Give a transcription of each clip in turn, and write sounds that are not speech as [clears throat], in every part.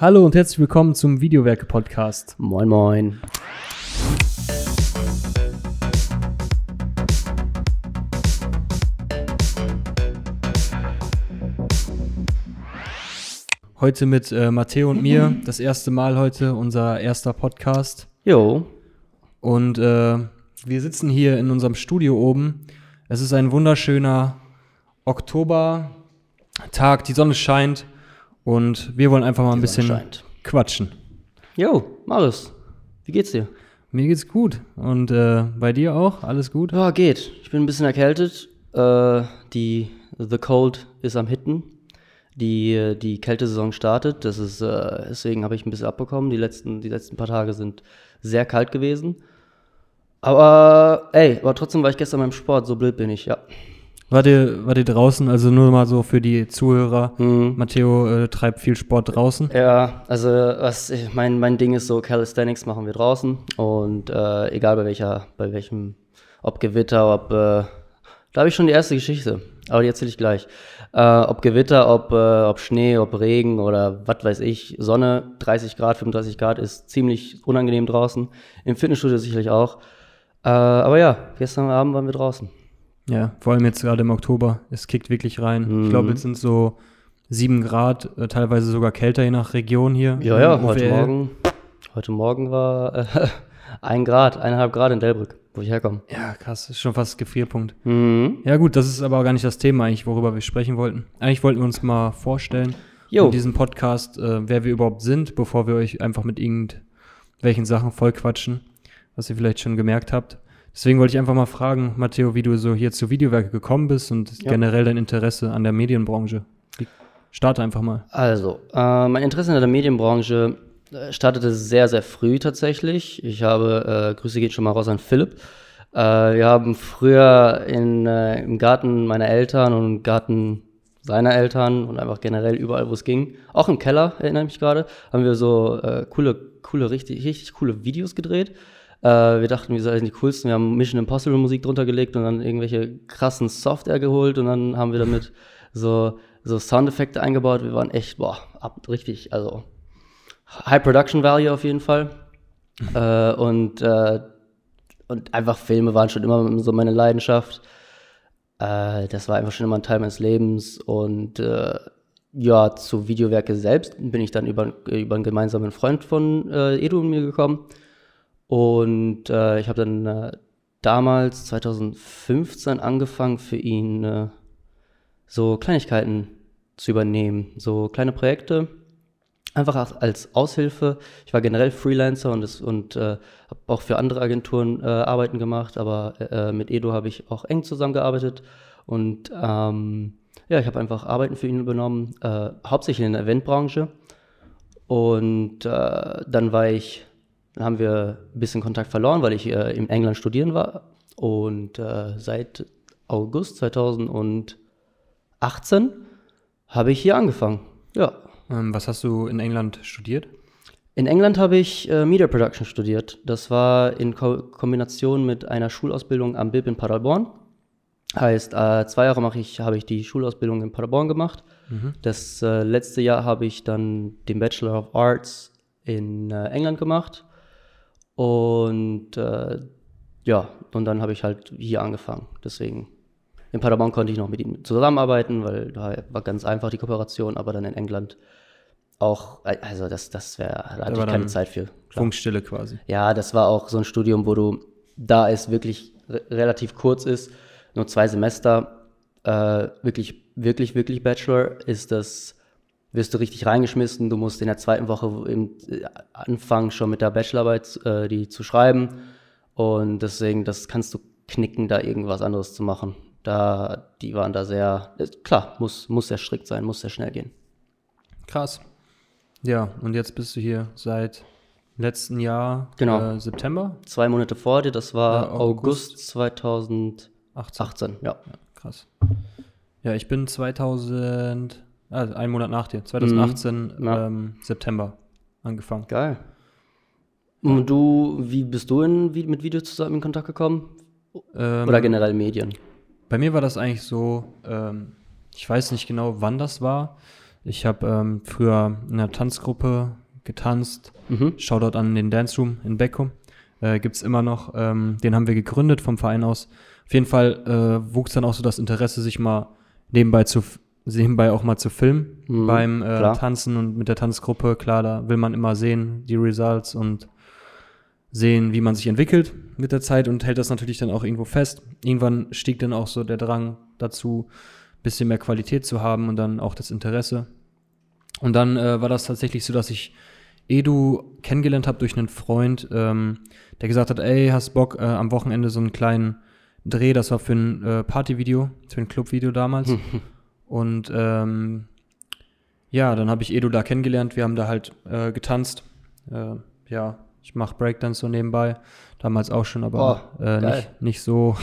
Hallo und herzlich willkommen zum Videowerke-Podcast. Moin, moin. Heute mit äh, Matteo und mir, das erste Mal heute, unser erster Podcast. Jo. Und äh, wir sitzen hier in unserem Studio oben. Es ist ein wunderschöner Oktobertag, die Sonne scheint und wir wollen einfach mal ein bisschen scheint. quatschen. Jo, Marius. Wie geht's dir? Mir geht's gut. Und äh, bei dir auch? Alles gut? Ja, geht. Ich bin ein bisschen erkältet. Äh, die The Cold ist am Hitten. Die, die Kältesaison startet. Das ist, äh, deswegen habe ich ein bisschen abbekommen. Die letzten, die letzten paar Tage sind sehr kalt gewesen. Aber ey, aber trotzdem war ich gestern beim Sport, so blöd bin ich, ja. Wart ihr, wart ihr draußen? Also nur mal so für die Zuhörer. Mhm. Matteo äh, treibt viel Sport draußen. Ja, also was ich, mein, mein Ding ist so, Calisthenics machen wir draußen und äh, egal bei welcher, bei welchem, ob Gewitter, ob, äh, da habe ich schon die erste Geschichte, aber die erzähle ich gleich. Äh, ob Gewitter, ob, äh, ob Schnee, ob Regen oder was weiß ich, Sonne, 30 Grad, 35 Grad ist ziemlich unangenehm draußen, im Fitnessstudio sicherlich auch. Äh, aber ja, gestern Abend waren wir draußen. Ja, vor allem jetzt gerade im Oktober. Es kickt wirklich rein. Ich glaube, Mhm. jetzt sind so sieben Grad, äh, teilweise sogar kälter je nach Region hier. Ja, ja, heute. Morgen, heute Morgen war äh, [laughs] ein Grad, eineinhalb Grad in Delbrück, wo ich herkomme. Ja, krass, ist schon fast Gefrierpunkt. Mhm. Ja, gut, das ist aber gar nicht das Thema eigentlich, worüber wir sprechen wollten. Eigentlich wollten wir uns mal vorstellen Jo. in diesem Podcast, äh, wer wir überhaupt sind, bevor wir euch einfach mit irgendwelchen Sachen vollquatschen, was ihr vielleicht schon gemerkt habt. Deswegen wollte ich einfach mal fragen, Matteo, wie du so hier zu Videowerke gekommen bist und Ja. generell dein Interesse an der Medienbranche. Starte einfach mal. Also, äh, mein Interesse in der Medienbranche äh, startete sehr, sehr früh tatsächlich. Ich habe, äh, Grüße geht schon mal raus an Philipp. Äh, wir haben früher in, äh, im Garten meiner Eltern und im Garten seiner Eltern und einfach generell überall, wo es ging, auch im Keller, erinnere ich mich gerade, haben wir so äh, coole, coole, richtig, richtig coole Videos gedreht. Äh, wir dachten, wir seien die coolsten. Wir haben Mission Impossible Musik drunter gelegt und dann irgendwelche krassen Software geholt und dann haben wir damit [laughs] so, so Soundeffekte eingebaut. Wir waren echt, boah, ab, richtig, also High Production Value auf jeden Fall. [laughs] äh, und, äh, und einfach Filme waren schon immer so meine Leidenschaft. Äh, das war einfach schon immer ein Teil meines Lebens. Und äh, ja, zu Videowerke selbst bin ich dann über, über einen gemeinsamen Freund von äh, Edu und mir gekommen. Und äh, ich habe dann äh, damals, 2015, angefangen für ihn äh, so Kleinigkeiten zu übernehmen, so kleine Projekte. Einfach als- Aushilfe. Ich war generell Freelancer und, das- und äh, habe auch für andere Agenturen äh, Arbeiten gemacht, aber äh, mit Edo habe ich auch eng zusammengearbeitet. Und ähm, ja, ich habe einfach Arbeiten für ihn übernommen, hauptsächlich in der Eventbranche. Und dann war ich, dann haben wir ein bisschen Kontakt verloren, weil ich äh, in England studieren war. Und äh, seit August 2018 habe ich hier angefangen. Ja. Ähm, was hast du in England studiert? In England habe ich äh, Media Production studiert. Das war in Ko Kombination mit einer Schulausbildung am BIP in Paderborn. Heißt, äh, zwei Jahre mache ich, habe ich die Schulausbildung in Paderborn gemacht. Das äh, letzte Jahr habe ich dann den Bachelor of Arts in äh, England gemacht. Und äh, ja, und dann habe ich halt hier angefangen. Deswegen, in Paderborn konnte ich noch mit ihm zusammenarbeiten, weil da war ganz einfach die Kooperation, aber dann in England auch, also das, das wäre, da hatte ich keine Zeit für. Klar. Funkstille quasi. Ja, das war auch so ein Studium, wo du, da es wirklich re relativ kurz ist, nur zwei Semester, äh, wirklich, wirklich, wirklich Bachelor, ist das, wirst du richtig reingeschmissen. Du musst in der zweiten Woche im, äh, anfangen, schon mit der Bachelorarbeit äh, die zu schreiben. Und deswegen, das kannst du knicken, da irgendwas anderes zu machen. Da, die waren da sehr, äh, klar, muss, muss sehr strikt sein, muss sehr schnell gehen. Krass. Ja, und jetzt bist du hier seit letzten Jahr, Genau. äh, September Zwei Monate vor dir, das war Ja, August. August 2018, 18. ja. Krass. Ja, ich bin 2000, also einen Monat nach dir, 2018 Mhm. Ähm, September angefangen. Geil. Und du, wie bist du in, wie, mit Videos zusammen in Kontakt gekommen? Ähm, Oder generell Medien? Bei mir war das eigentlich so, ähm, ich weiß nicht genau, wann das war. Ich habe ähm, früher in einer Tanzgruppe getanzt. Mhm. Shoutout an den Dance Room in Beckum. Äh, Gibt es immer noch. Ähm, den haben wir gegründet vom Verein aus. Auf jeden Fall äh, wuchs dann auch so das Interesse, sich mal nebenbei zu nebenbei auch mal zu filmen Mhm, beim äh. Tanzen und mit der Tanzgruppe. Klar, da will man immer sehen, die Results und sehen, wie man sich entwickelt mit der Zeit und hält das natürlich dann auch irgendwo fest. Irgendwann stieg dann auch so der Drang dazu, bisschen mehr Qualität zu haben und dann auch das Interesse. Und dann äh, war das tatsächlich so, dass ich Edu kennengelernt habe durch einen Freund, ähm, der gesagt hat, ey, hast Bock äh, am Wochenende so einen kleinen Dreh, das war für ein äh, Partyvideo, für ein Clubvideo damals. [laughs] Und ähm, ja, dann habe ich Edu da kennengelernt, wir haben da halt äh, getanzt. Äh, ja, ich mache Breakdance so nebenbei, damals auch schon, aber Oh, äh, nicht, nicht so,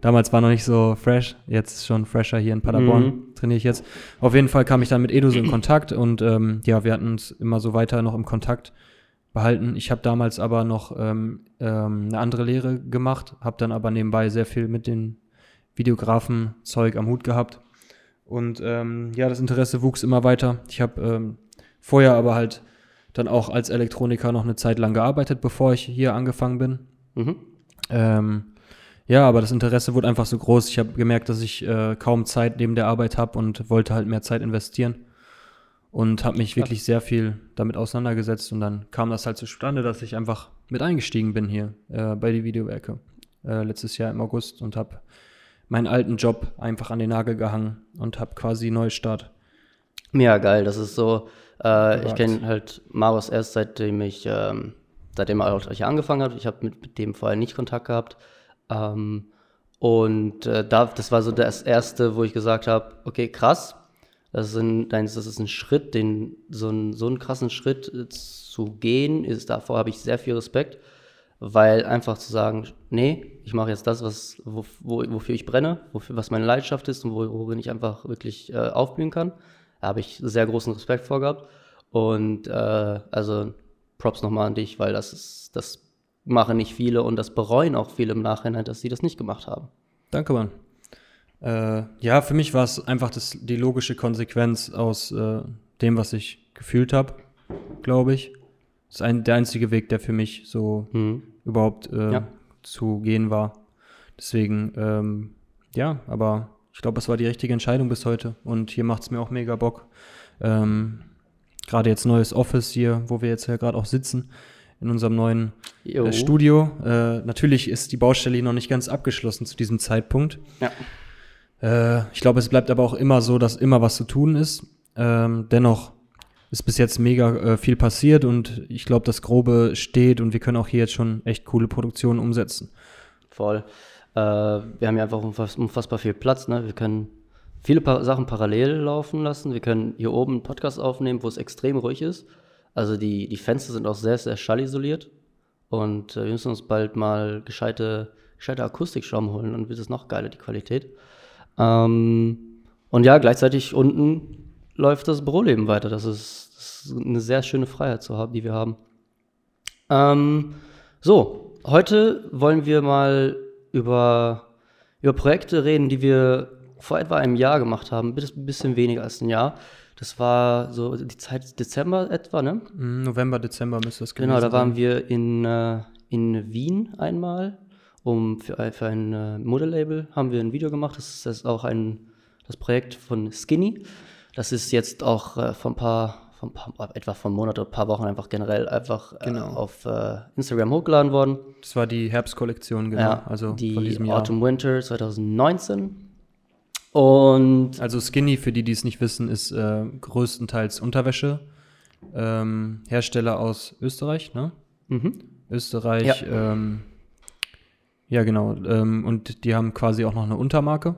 damals war noch nicht so fresh, jetzt schon fresher hier in Paderborn, Mhm. trainiere ich jetzt. Auf jeden Fall kam ich dann mit Edu so in Kontakt und ähm, ja, wir hatten uns immer so weiter noch im Kontakt behalten. Ich habe damals aber noch ähm, ähm, eine andere Lehre gemacht, habe dann aber nebenbei sehr viel mit den Videografen-Zeug am Hut gehabt. Und ähm, ja, das Interesse wuchs immer weiter. Ich habe ähm, vorher aber halt dann auch als Elektroniker noch eine Zeit lang gearbeitet, bevor ich hier angefangen bin. Mhm. Ähm, ja, aber das Interesse wurde einfach so groß. Ich habe gemerkt, dass ich äh, kaum Zeit neben der Arbeit habe und wollte halt mehr Zeit investieren. Und habe mich wirklich sehr viel damit auseinandergesetzt. Und dann kam das halt zustande, dass ich einfach mit eingestiegen bin hier äh, bei die Videowerke äh, letztes Jahr im August und habe meinen alten Job einfach an den Nagel gehangen und habe quasi Neustart. Ja, geil. Das ist so. Äh, ich kenne halt Marius erst seitdem ich, ähm, seitdem er auch hier angefangen hat. Ich habe mit, mit dem vorher nicht Kontakt gehabt. Ähm, und äh, da, das war so das erste, wo ich gesagt habe, okay, krass. Das ist ein, das ist ein Schritt, den, so, einen, so einen krassen Schritt äh, zu gehen, ist davor habe ich sehr viel Respekt, weil einfach zu sagen, nee, ich mache jetzt das, was, wo, wo, wofür ich brenne, wofür, was meine Leidenschaft ist und wo, worin ich einfach wirklich äh, aufblühen kann. Da habe ich sehr großen Respekt vor gehabt. Und äh, also Props nochmal an dich, weil das ist, das machen nicht viele und das bereuen auch viele im Nachhinein, dass sie das nicht gemacht haben. Danke, Mann. Äh, ja, für mich war es einfach das, die logische Konsequenz aus äh, dem, was ich gefühlt habe, glaube ich. Das ist ein, der einzige Weg, der für mich so Mhm. überhaupt äh, Ja. zu gehen war. Deswegen, ähm, ja, aber ich glaube, es war die richtige Entscheidung bis heute. Und hier macht es mir auch mega Bock. Ähm, gerade jetzt neues Office hier, wo wir jetzt ja gerade auch sitzen, in unserem neuen äh, Studio. Äh, natürlich ist die Baustelle hier noch nicht ganz abgeschlossen zu diesem Zeitpunkt. Ja. Äh, ich glaube, es bleibt aber auch immer so, dass immer was zu tun ist. Ähm, dennoch ist bis jetzt mega äh, viel passiert und ich glaube, das Grobe steht und wir können auch hier jetzt schon echt coole Produktionen umsetzen. Voll. Äh, wir haben ja einfach unfass, unfassbar viel Platz. Ne? Wir können viele pa Sachen parallel laufen lassen. Wir können hier oben einen Podcast aufnehmen, wo es extrem ruhig ist. Also die, die Fenster sind auch sehr, sehr schallisoliert. Und äh, wir müssen uns bald mal gescheite, gescheite Akustikschrauben holen, dann wird es noch geiler, die Qualität. Ähm, und ja, gleichzeitig unten läuft das Büroleben weiter. Das ist, das ist eine sehr schöne Freiheit zu haben, die wir haben. Ähm, so, heute wollen wir mal über, über Projekte reden, die wir vor etwa einem Jahr gemacht haben. Ein bisschen weniger als ein Jahr. Das war so die Zeit Dezember etwa, ne? Mm, November, Dezember müsste das Genau, da sein. waren wir in, äh, in Wien einmal, um für, ein- für ein äh, Modelabel haben wir ein Video gemacht. Das ist, das ist auch ein, das Projekt von Skinny. Das ist jetzt auch äh, vor ein paar, ein paar, etwa vor einem Monat oder ein paar Wochen einfach generell einfach äh, Genau. auf äh, Instagram hochgeladen worden. Das war die Herbstkollektion, genau. Ja, also die von diesem Jahr. Autumn Winter 2019. Und Also Skinny, für die, die es nicht wissen, ist äh, größtenteils Unterwäsche. Ähm, Hersteller aus Österreich, ne? mhm. Österreich, ja, ähm, ja genau. Ähm, und die haben quasi auch noch eine Untermarke,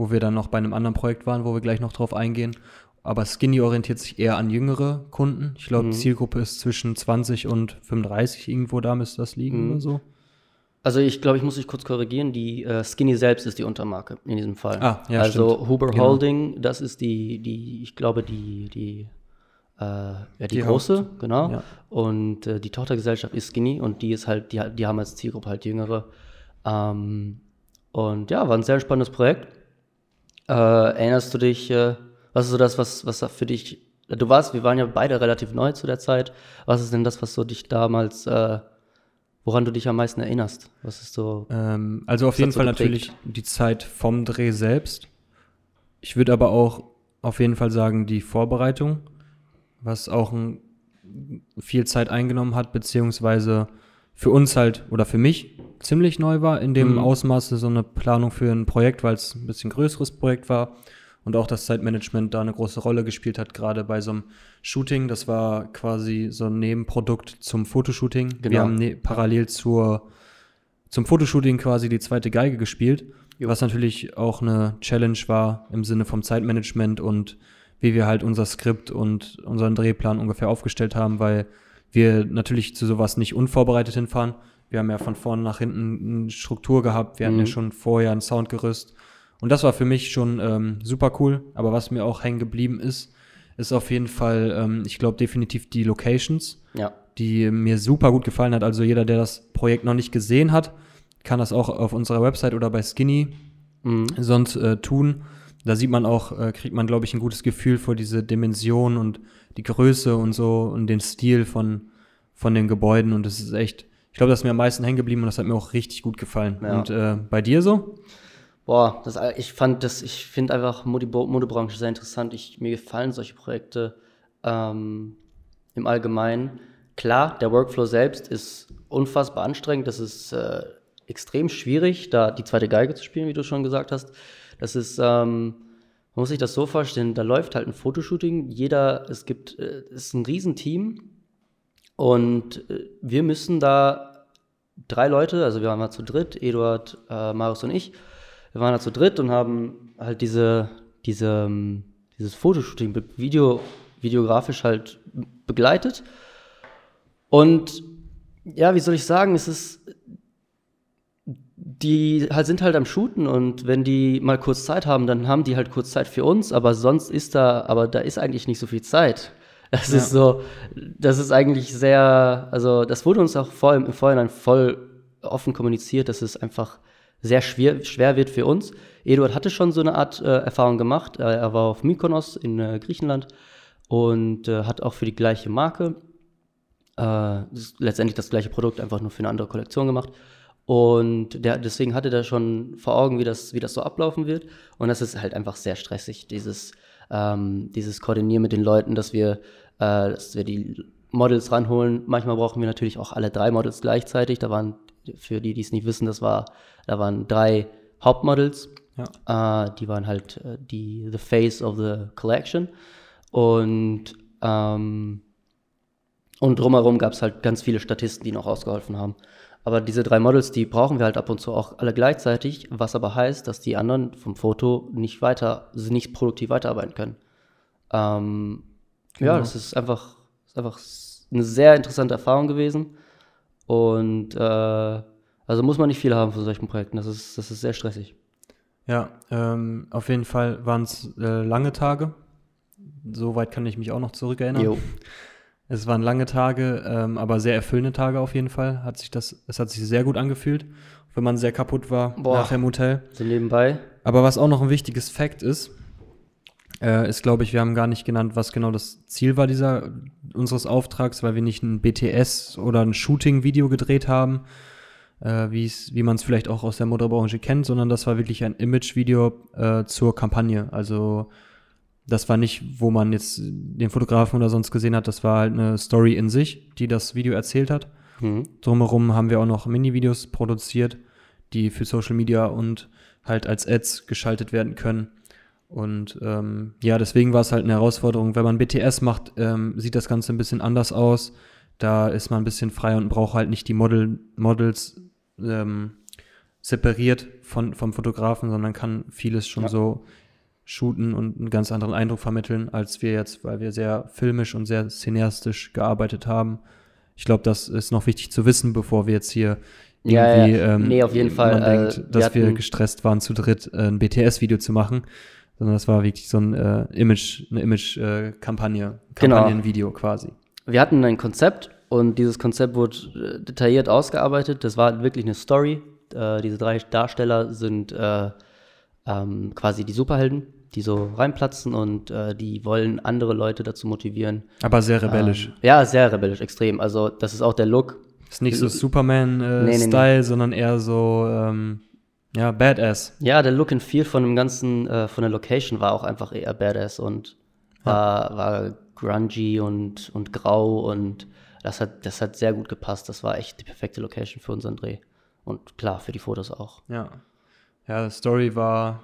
wo wir dann noch bei einem anderen Projekt waren, wo wir gleich noch drauf eingehen. Aber Skinny orientiert sich eher an jüngere Kunden. Ich glaube, Mhm. Zielgruppe ist zwischen 20 und 35, irgendwo da müsste das liegen Mhm. oder so. Also ich glaube, ich muss dich kurz korrigieren. Die äh, Skinny selbst ist die Untermarke in diesem Fall. Ah, ja, Also stimmt. Huber Genau. Holding, das ist die, die, ich glaube, die, die, äh, ja, die, Die große, Haupt- genau. ja. Und äh, die Tochtergesellschaft ist Skinny und die ist halt, die, die haben als Zielgruppe halt Jüngere. Ähm, und ja, war ein sehr spannendes Projekt. Äh, erinnerst du dich, äh, Was ist so das, was, was für dich, du warst, wir waren ja beide relativ neu zu der Zeit. Was ist denn das, was so dich damals, äh, woran du dich am meisten erinnerst? Was ist so? Ähm, also auf jeden so Fall geprägt? natürlich die Zeit vom Dreh selbst. Ich würde aber auch auf jeden Fall sagen, die Vorbereitung, was auch ein, viel Zeit eingenommen hat, beziehungsweise für uns halt oder für mich ziemlich neu war, in dem Mhm. Ausmaße so eine Planung für ein Projekt, weil es ein bisschen größeres Projekt war und auch das Zeitmanagement da eine große Rolle gespielt hat, gerade bei so einem Shooting. Das war quasi so ein Nebenprodukt zum Fotoshooting. Genau. Wir haben ne parallel zur, zum Fotoshooting quasi die zweite Geige gespielt, Jo. was natürlich auch eine Challenge war im Sinne vom Zeitmanagement und wie wir halt unser Skript und unseren Drehplan ungefähr aufgestellt haben, weil wir natürlich zu sowas nicht unvorbereitet hinfahren. Wir haben ja von vorne nach hinten eine Struktur gehabt. Wir hatten Mhm. ja schon vorher ein Soundgerüst. Und das war für mich schon ähm, super cool. Aber was mir auch hängen geblieben ist, ist auf jeden Fall, ähm, ich glaube, definitiv die Locations, Ja. die mir super gut gefallen hat. Also jeder, der das Projekt noch nicht gesehen hat, kann das auch auf unserer Website oder bei Skinny Mhm. sonst äh, tun. Da sieht man auch, äh, kriegt man, glaube ich, ein gutes Gefühl für diese Dimension und die Größe und so und den Stil von, von den Gebäuden. Und das ist echt, ich glaube, das ist mir am meisten hängen geblieben und das hat mir auch richtig gut gefallen. Ja. Und äh, bei dir so? Boah, das, ich fand das, ich finde einfach Mode- Modebranche sehr interessant. Ich, mir gefallen solche Projekte ähm, im Allgemeinen. Klar, der Workflow selbst ist unfassbar anstrengend. Das ist äh, extrem schwierig, da die zweite Geige zu spielen, wie du schon gesagt hast. Das ist, ähm, man muss sich das so vorstellen, da läuft halt ein Fotoshooting. Jeder, es gibt, äh, es ist ein Riesenteam und äh, wir müssen da drei Leute, also wir waren mal zu dritt, Eduard, äh, Marius und ich, wir waren da zu dritt und haben halt diese, diese, ähm, dieses Fotoshooting Video, videografisch halt begleitet. Und ja, wie soll ich sagen, es ist, die halt sind halt am Shooten und wenn die mal kurz Zeit haben, dann haben die halt kurz Zeit für uns, aber sonst ist da, aber da ist eigentlich nicht so viel Zeit. Das Ja. ist so, das ist eigentlich sehr, also das wurde uns auch vor, im Vorhinein voll offen kommuniziert, dass es einfach sehr schwer, schwer wird für uns. Eduard hatte schon so eine Art äh, Erfahrung gemacht. Äh, er war auf Mykonos in äh, Griechenland und äh, hat auch für die gleiche Marke äh, das letztendlich das gleiche Produkt, einfach nur für eine andere Kollektion gemacht. Und der, deswegen hatte der schon vor Augen, wie das, wie das so ablaufen wird. Und das ist halt einfach sehr stressig, dieses, ähm, dieses Koordinieren mit den Leuten, dass wir, äh, dass wir die Models ranholen. Manchmal brauchen wir natürlich auch alle drei Models gleichzeitig. Da waren, für die, die es nicht wissen, das war, da waren drei Hauptmodels. Ja. Äh, die waren halt äh, die the face of the collection. Und ähm, und drumherum gab es halt ganz viele Statisten, die noch ausgeholfen haben. Aber diese drei Models, die brauchen wir halt ab und zu auch alle gleichzeitig, was aber heißt, dass die anderen vom Foto nicht weiter, also nicht produktiv weiterarbeiten können. Ähm, Genau. Ja, das ist einfach, ist einfach eine sehr interessante Erfahrung gewesen. Und äh, also muss man nicht viel haben von solchen Projekten. Das ist, das ist sehr stressig. Ja, ähm, auf jeden Fall waren es äh, lange Tage. Soweit kann ich mich auch noch zurückerinnern. Jo. Es waren lange Tage, ähm, aber sehr erfüllende Tage auf jeden Fall. Hat sich das, es hat sich sehr gut angefühlt, wenn man sehr kaputt war Boah. nach dem Hotel. So nebenbei. Aber was auch noch ein wichtiges Fact ist, äh, ist, glaube ich, wir haben gar nicht genannt, was genau das Ziel war dieser unseres Auftrags, weil wir nicht ein BTS oder ein Shooting-Video gedreht haben, äh, wie man es vielleicht auch aus der Motorbranche kennt, sondern das war wirklich ein Image-Video äh, zur Kampagne. Also das war nicht, wo man jetzt den Fotografen oder sonst gesehen hat, das war halt eine Story in sich, die das Video erzählt hat. Mhm. Drumherum haben wir auch noch Mini-Videos produziert, die für Social Media und halt als Ads geschaltet werden können. Und ähm, ja, deswegen war es halt eine Herausforderung. Wenn man BTS macht, ähm, sieht das Ganze ein bisschen anders aus. Da ist man ein bisschen frei und braucht halt nicht die Model, Models ähm, separiert von, vom Fotografen, sondern kann vieles schon Ja. so shooten und einen ganz anderen Eindruck vermitteln, als wir jetzt, weil wir sehr filmisch und sehr cineastisch gearbeitet haben. Ich glaube, das ist noch wichtig zu wissen, bevor wir jetzt hier Ja, irgendwie, ja. ähm, Nee, auf jeden Fall, äh, denkt, wir dass wir gestresst waren, zu dritt äh, ein BTS-Video zu machen, sondern das war wirklich so ein äh, Image, eine Image-Kampagne, Genau. Kampagnenvideo quasi. wir hatten ein Konzept und dieses Konzept wurde äh, detailliert ausgearbeitet. Das war wirklich eine Story. Äh, diese drei Darsteller sind äh, ähm, quasi die Superhelden die so reinplatzen und äh, die wollen andere Leute dazu motivieren. Aber sehr rebellisch. Ähm, ja, sehr rebellisch, extrem. Also das ist auch der Look. ist nicht so Superman-Style, Nee, nee, nee. sondern eher so, ähm, ja, Badass. Ja, der Look and Feel von dem ganzen, äh, von der Location war auch einfach eher badass und war, war grungy und, und grau und das hat, das hat sehr gut gepasst. Das war echt die perfekte Location für unseren Dreh. Und klar, für die Fotos auch. Ja. Ja, Story war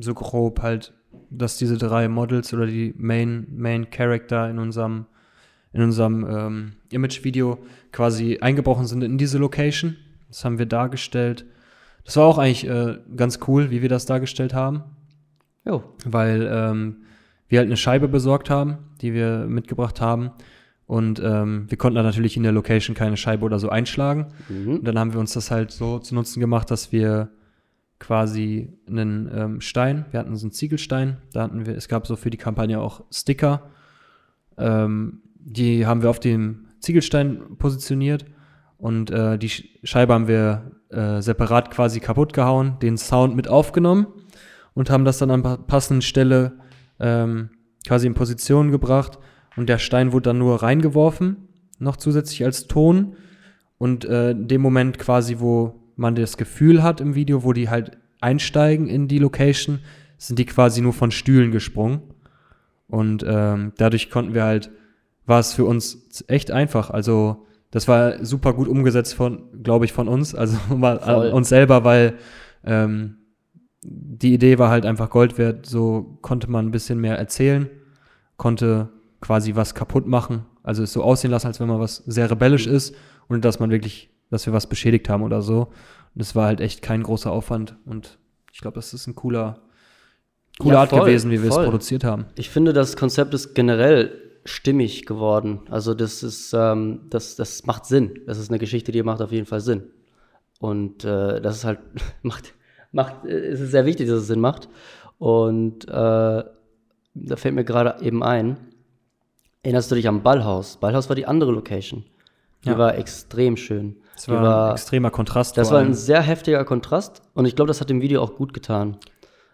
so grob halt, dass diese drei Models oder die Main, Main Character in unserem, in unserem ähm, Image-Video quasi eingebrochen sind in diese Location. Das haben wir dargestellt. Das war auch eigentlich äh, ganz cool, wie wir das dargestellt haben, Jo, weil ähm, wir halt eine Scheibe besorgt haben, die wir mitgebracht haben. Und ähm, wir konnten da natürlich in der Location keine Scheibe oder so einschlagen. Und dann haben wir uns das halt so zu Nutzen gemacht, dass wir quasi einen ähm, Stein, wir hatten so einen Ziegelstein, da hatten wir, es gab so für die Kampagne auch Sticker, ähm, die haben wir auf dem Ziegelstein positioniert und äh, die Sch- Scheibe haben wir äh, separat quasi kaputt gehauen, den Sound mit aufgenommen und haben das dann an pa- passenden Stelle ähm, quasi in Position gebracht und der Stein wurde dann nur reingeworfen, noch zusätzlich als Ton und äh, in dem Moment quasi, wo man das Gefühl hat im Video, wo die halt einsteigen in die Location, sind die quasi nur von Stühlen gesprungen. Und ähm, dadurch konnten wir halt, war es für uns echt einfach. Also das war super gut umgesetzt von, glaube ich, von uns, also [laughs] mal Voll. uns selber, weil ähm, die Idee war halt einfach Gold wert. So konnte man ein bisschen mehr erzählen, konnte quasi was kaputt machen. Also es so aussehen lassen, als wenn man was sehr rebellisch ist und dass man wirklich, dass wir was beschädigt haben oder so. Und es war halt echt kein großer Aufwand und ich glaube, das ist ein cooler, coole Ja, Art voll, gewesen, wie wir es voll. produziert haben. Ich finde, das Konzept ist generell stimmig geworden. Also das ist, ähm, das, das macht Sinn. Das ist eine Geschichte, die macht auf jeden Fall Sinn. Und äh, das ist halt, [laughs] macht, macht, es ist sehr wichtig, dass es Sinn macht. Und äh, da fällt mir gerade eben ein, erinnerst du dich am Ballhaus? Ballhaus war die andere Location. Die Ja. war extrem schön. Das war, ein extremer Kontrast. das war ein sehr heftiger Kontrast und ich glaube, das hat dem Video auch gut getan.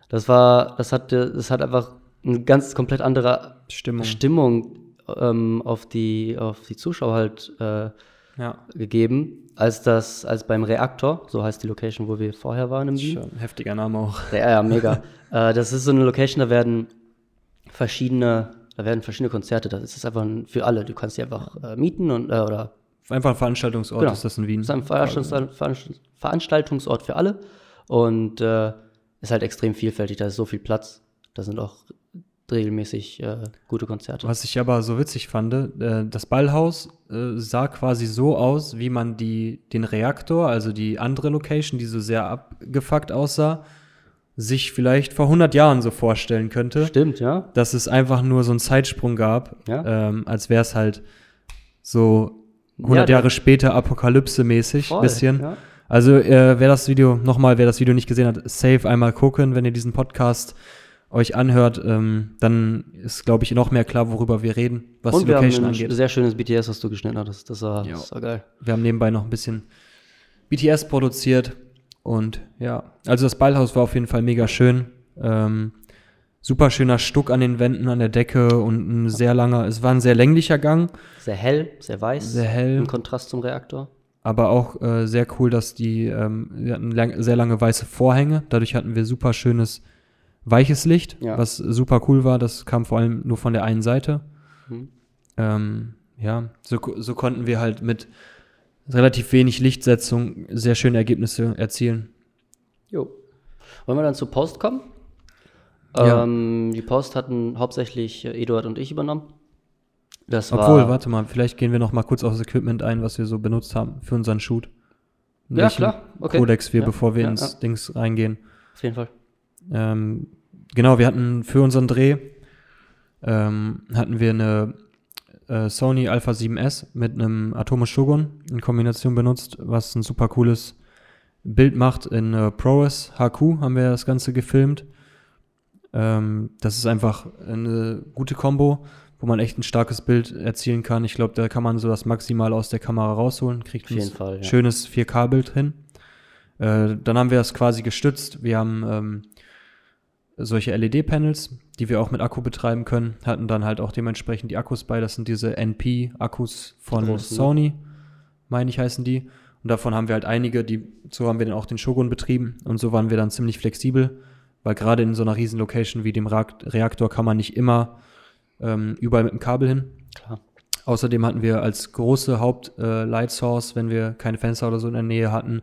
Das war, das hat, das hat einfach eine ganz komplett andere Stimmung. Stimmung ähm, auf die auf die Zuschauer halt äh, ja, gegeben, als das als beim Reaktor, so heißt die Location, wo wir vorher waren im Wien. schon ein heftiger Name auch. Ja, ja, mega. [laughs] äh, das ist so eine Location, da werden verschiedene, da werden verschiedene Konzerte. Das ist einfach ein- für alle. Du kannst die einfach äh, mieten und äh, oder Einfach ein Veranstaltungsort Genau. ist das in Wien. ist ein Veranstaltungs Veranst- Veranstaltungsort für alle und äh, ist halt extrem vielfältig. Da ist so viel Platz. Da sind auch regelmäßig äh, gute Konzerte. Was ich aber so witzig fand, äh, das Ballhaus äh, sah quasi so aus, wie man die, den Reaktor, also die andere Location, die so sehr abgefuckt aussah, sich vielleicht vor 100 Jahren so vorstellen könnte. Stimmt, ja. Dass es einfach nur so einen Zeitsprung gab, Ja. ähm, als wäre es halt so 100 Ja, Jahre später Apokalypse-mäßig, Voll, bisschen. Ja. Also, äh, wer das Video, nochmal, wer das Video nicht gesehen hat, safe einmal gucken, wenn ihr diesen Podcast euch anhört, ähm, dann ist, glaube ich, noch mehr klar, worüber wir reden, was Und die wir haben Location ein angeht. sehr schönes BTS, was du geschnitten hattest. Das war, das war geil. Wir haben nebenbei noch ein bisschen BTS produziert und ja, also das Ballhaus war auf jeden Fall mega schön. Ähm, super schöner Stuck an den Wänden, an der Decke und ein sehr langer, es war ein sehr länglicher Gang, Sehr hell, sehr weiß. Sehr hell. Im Kontrast zum Reaktor. aber auch äh, sehr cool, dass die, ähm, wir hatten lang, sehr lange weiße Vorhänge, dadurch hatten wir super schönes weiches Licht, Ja. was super cool war, das kam vor allem nur von der einen Seite. Mhm. Ähm, ja, so, so konnten wir halt mit relativ wenig Lichtsetzung sehr schöne Ergebnisse erzielen. Jo. Wollen wir dann zur Post kommen? Ja. Ähm, die Post hatten hauptsächlich äh, Eduard und ich übernommen. Das Obwohl, war, warte mal, vielleicht gehen wir noch mal kurz auf das Equipment ein, was wir so benutzt haben für unseren Shoot. In Ja, klar, okay. Codex wir, Ja, bevor wir ja, ins ja. Dings reingehen. Auf jeden Fall. Ähm, genau, wir hatten für unseren Dreh ähm, hatten wir eine äh, Sony Alpha 7S mit einem Atomo Shogun in Kombination benutzt, was ein super cooles Bild macht. In äh, ProRes HQ haben wir das Ganze gefilmt. Ähm, das ist einfach eine gute Kombo, wo man echt ein starkes Bild erzielen kann. Ich glaube, da kann man so das Maximale aus der Kamera rausholen, kriegt ein Fall, ja. schönes 4K-Bild hin. Äh, dann haben wir das quasi gestützt. Wir haben ähm, solche LED-Panels, die wir auch mit Akku betreiben können, hatten dann halt auch dementsprechend die Akkus bei. Das sind diese NP-Akkus von Großen. Sony, meine ich, heißen die. Und davon haben wir halt einige, die, so haben wir dann auch den Shogun betrieben und so waren wir dann ziemlich flexibel, weil gerade in so einer riesen Location wie dem Reakt- Reaktor kann man nicht immer ähm, überall mit dem Kabel hin. Klar. Außerdem hatten wir als große Haupt-Light Source, wenn wir keine Fenster oder so in der Nähe hatten,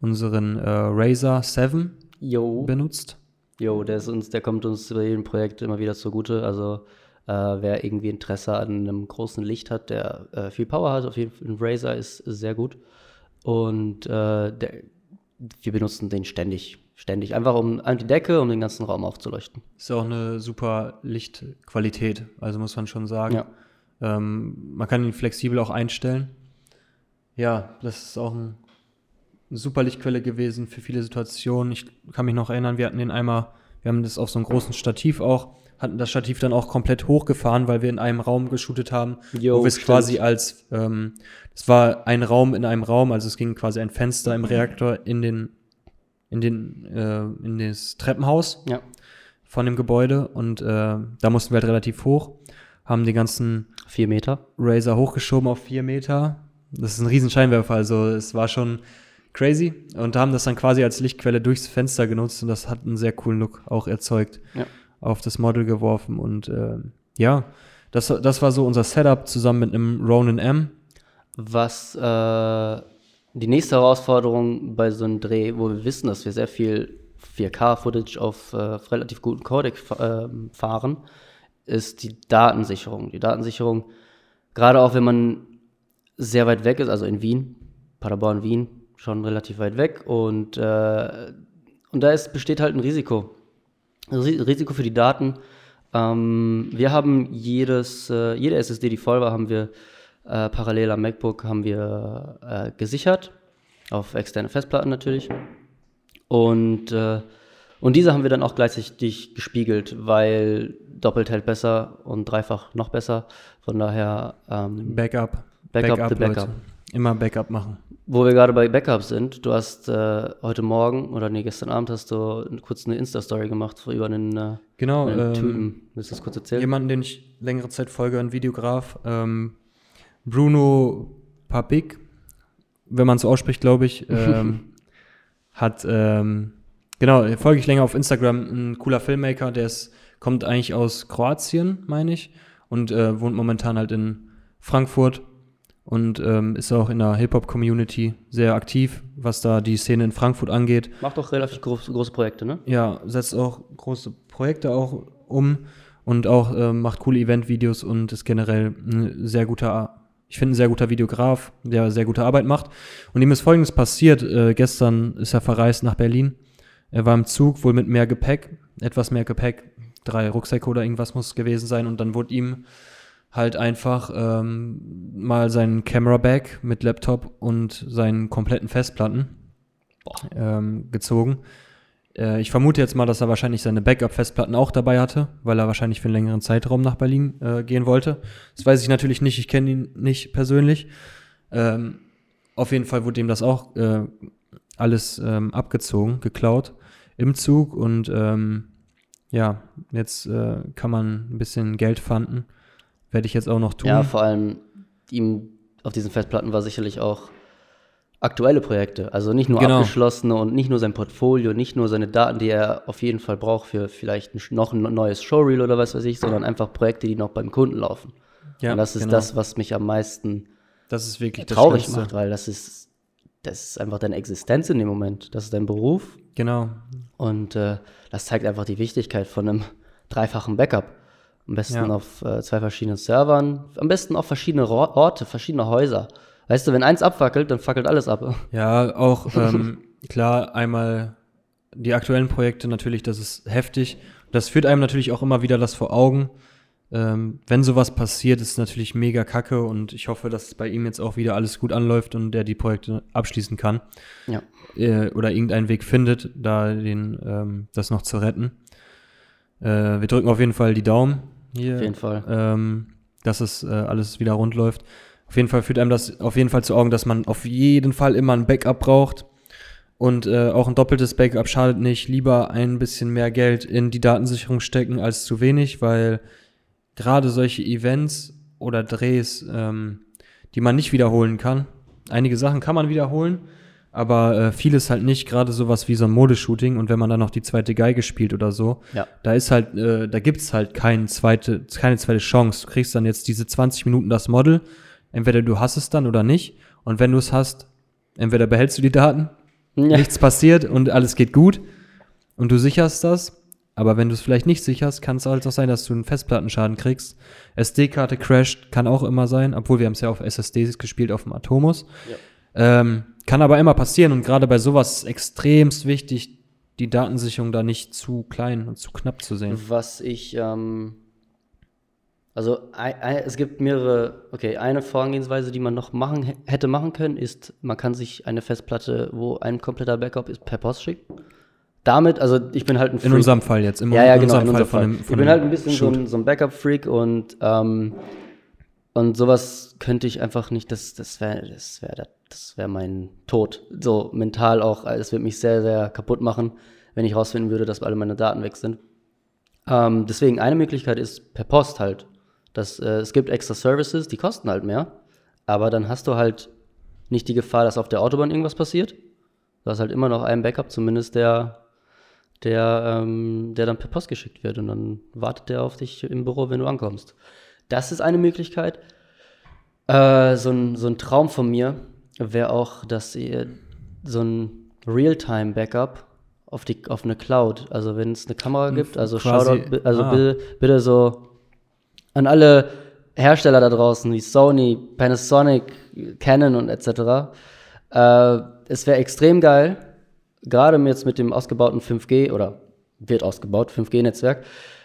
unseren äh, Razer 7 Jo. benutzt. Jo, der ist uns, der kommt uns bei jedem Projekt immer wieder zugute. Also äh, wer irgendwie Interesse an einem großen Licht hat, der äh, viel Power hat, auf jeden Fall ein Razer ist sehr gut. Und äh, der, wir benutzen den ständig. Ständig. Einfach um an die Decke, um den ganzen Raum aufzuleuchten. Ist auch eine super Lichtqualität, also muss man schon sagen. Ja. Ähm, man kann ihn flexibel auch einstellen. Ja, das ist auch ein, eine super Lichtquelle gewesen für viele Situationen. Ich kann mich noch erinnern, wir hatten den einmal, wir haben das auf so einem großen Stativ auch, hatten das Stativ dann auch komplett hochgefahren, weil wir in einem Raum geshootet haben, Jo, wo wir es quasi als, ähm, es war ein Raum in einem Raum, also es ging quasi ein Fenster im Reaktor in den, in den, äh, in das Treppenhaus Ja. von dem Gebäude und äh, da mussten wir halt relativ hoch, haben die ganzen Vier Meter. Razer hochgeschoben auf vier Meter. Das ist ein riesen Scheinwerfer, also es war schon crazy und haben das dann quasi als Lichtquelle durchs Fenster genutzt und das hat einen sehr coolen Look auch erzeugt. Ja. Auf das Model geworfen und äh, ja, das, das war so unser Setup zusammen mit einem Ronin M. Was äh, die nächste Herausforderung bei so einem Dreh, wo wir wissen, dass wir sehr viel 4K-Footage auf äh, relativ guten Codec ähm, fahren, ist die Datensicherung. Die Datensicherung, gerade auch wenn man sehr weit weg ist, also in Wien, Paderborn, Wien, schon relativ weit weg und, äh, und da ist, besteht halt ein Risiko. Ri- Risiko für die Daten. Ähm, wir haben jedes, äh, jede SSD, die voll war, haben wir äh, parallel am MacBook haben wir äh, gesichert, auf externe Festplatten natürlich. Und, äh, und diese haben wir dann auch gleichzeitig gespiegelt, weil doppelt hält besser und dreifach noch besser. Von daher, ähm, Backup. Backup the Leute. Backup. Immer Backup machen. wo wir gerade bei Backups sind, du hast äh, heute Morgen oder nee, gestern Abend hast du kurz eine Insta-Story gemacht über einen, äh, Genau. einen ähm, Typen. Willst du das kurz erzählen? Jemanden, den ich längere Zeit folge, ein Videograf, ähm, Bruno Papik, wenn man es so ausspricht, glaube ich, [laughs] ähm, hat, ähm, genau, folge ich länger auf Instagram, ein cooler Filmmaker, der ist, kommt eigentlich aus Kroatien, meine ich, und äh, wohnt momentan halt in Frankfurt und ähm, ist auch in der Hip-Hop-Community sehr aktiv, was da die Szene in Frankfurt angeht. Macht doch relativ groß, große Projekte, ne? Ja, setzt auch große Projekte auch um und auch ähm, macht coole Event-Videos und ist generell ein sehr guter, ich finde ein sehr guter Videograf, der sehr gute Arbeit macht. Und ihm ist folgendes passiert. Äh, gestern ist er verreist nach Berlin. Er war im Zug, wohl mit mehr Gepäck, etwas mehr Gepäck, drei Rucksäcke oder irgendwas muss gewesen sein. Und dann wurde ihm halt einfach ähm, mal sein Camera Bag mit Laptop und seinen kompletten Festplatten ähm, gezogen. Äh, ich vermute jetzt mal, dass er wahrscheinlich seine Backup-Festplatten auch dabei hatte, weil er wahrscheinlich für einen längeren Zeitraum nach Berlin äh, gehen wollte. Das weiß ich natürlich nicht, ich kenne ihn nicht persönlich. Ähm, auf jeden Fall wurde ihm das auch äh, alles ähm, abgezogen, geklaut im Zug und ähm, ja, jetzt äh, kann man ein bisschen Geld fanden. Werde ich jetzt auch noch tun. Ja, vor allem ihm auf diesen Festplatten war sicherlich auch aktuelle Projekte. Also nicht nur Genau. abgeschlossene und nicht nur sein Portfolio, nicht nur seine Daten, die er auf jeden Fall braucht für vielleicht noch ein neues Showreel oder was weiß ich, sondern einfach Projekte, die noch beim Kunden laufen. ja, und das ist genau. das, was mich am meisten Das ist wirklich das traurig macht, weil das ist, das ist einfach deine Existenz in dem Moment. Das ist dein Beruf. Genau. Und äh, das zeigt einfach die Wichtigkeit von einem dreifachen Backup. Am besten Ja. auf äh, zwei verschiedenen Servern, am besten auf verschiedene Orte, verschiedene Häuser. Weißt du, wenn eins abfackelt, dann fackelt alles ab. [laughs] Ja, auch ähm, klar, einmal die aktuellen Projekte natürlich, das ist heftig. Das führt einem natürlich auch immer wieder das vor Augen. Ähm, wenn sowas passiert, ist es natürlich mega kacke und ich hoffe, dass bei ihm jetzt auch wieder alles gut anläuft und der die Projekte abschließen kann. Ja. Äh, oder irgendeinen Weg findet, da den, ähm, das noch zu retten. Äh, wir drücken auf jeden Fall die Daumen hier Auf jeden Fall. ähm, dass es äh, alles wieder rund läuft. Auf jeden Fall führt einem das auf jeden Fall zu Augen, dass man auf jeden Fall immer ein Backup braucht. Und äh, auch ein doppeltes Backup schadet nicht. Lieber ein bisschen mehr Geld in die Datensicherung stecken als zu wenig, weil gerade solche Events oder Drehs, ähm, die man nicht wiederholen kann, einige Sachen kann man wiederholen, aber äh, vieles halt nicht, gerade sowas wie so ein Modeshooting und wenn man dann noch die zweite Geige spielt oder so, Ja. da ist halt, äh, da gibt's halt kein zweite, keine zweite Chance. Du kriegst dann jetzt diese 20 Minuten das Model, entweder du hast es dann oder nicht und wenn du es hast, entweder behältst du die Daten, Ja. nichts passiert und alles geht gut und du sicherst das. Aber wenn du es vielleicht nicht sicherst, kann es halt auch sein, dass du einen Festplattenschaden kriegst. SD-Karte crasht, kann auch immer sein, obwohl wir haben es ja auf SSDs gespielt, auf dem Atomos. Ähm, kann aber immer passieren und gerade bei sowas ist extremst wichtig, die Datensicherung da nicht zu klein und zu knapp zu sehen. Was ich, ähm, also es gibt mehrere, okay, eine Vorgehensweise, die man noch machen hä- hätte machen können, ist, man kann sich eine Festplatte, wo ein kompletter Backup ist, per Post schicken. Damit, also ich bin halt ein In Freak. unserem Fall jetzt, im ja, ja, in genau, unserem in Fall unserem von Fall. dem, von ich bin halt ein bisschen so Shoot. ein, so ein Backup-Freak und, ähm, und sowas könnte ich einfach nicht, das, das wäre das wär, das wär mein Tod. So mental auch, es wird mich sehr, sehr kaputt machen, wenn ich rausfinden würde, dass alle meine Daten weg sind. Ähm, deswegen eine Möglichkeit ist per Post halt. Das, äh, es gibt extra Services, die kosten halt mehr, aber dann hast du halt nicht die Gefahr, dass auf der Autobahn irgendwas passiert. Du hast halt immer noch einen Backup, zumindest der, der, ähm, der dann per Post geschickt wird und dann wartet der auf dich im Büro, wenn du ankommst. Das ist eine Möglichkeit. Äh, so, ein, so ein Traum von mir wäre auch, dass ihr so ein Realtime-Backup auf, die, auf eine Cloud, also wenn es eine Kamera gibt, also quasi- Shoutout, also ah. bitte, bitte so an alle Hersteller da draußen wie Sony, Panasonic, Canon und etc. Äh, es wäre extrem geil, gerade jetzt mit dem ausgebauten 5G oder wird ausgebaut, 5G-Netzwerk,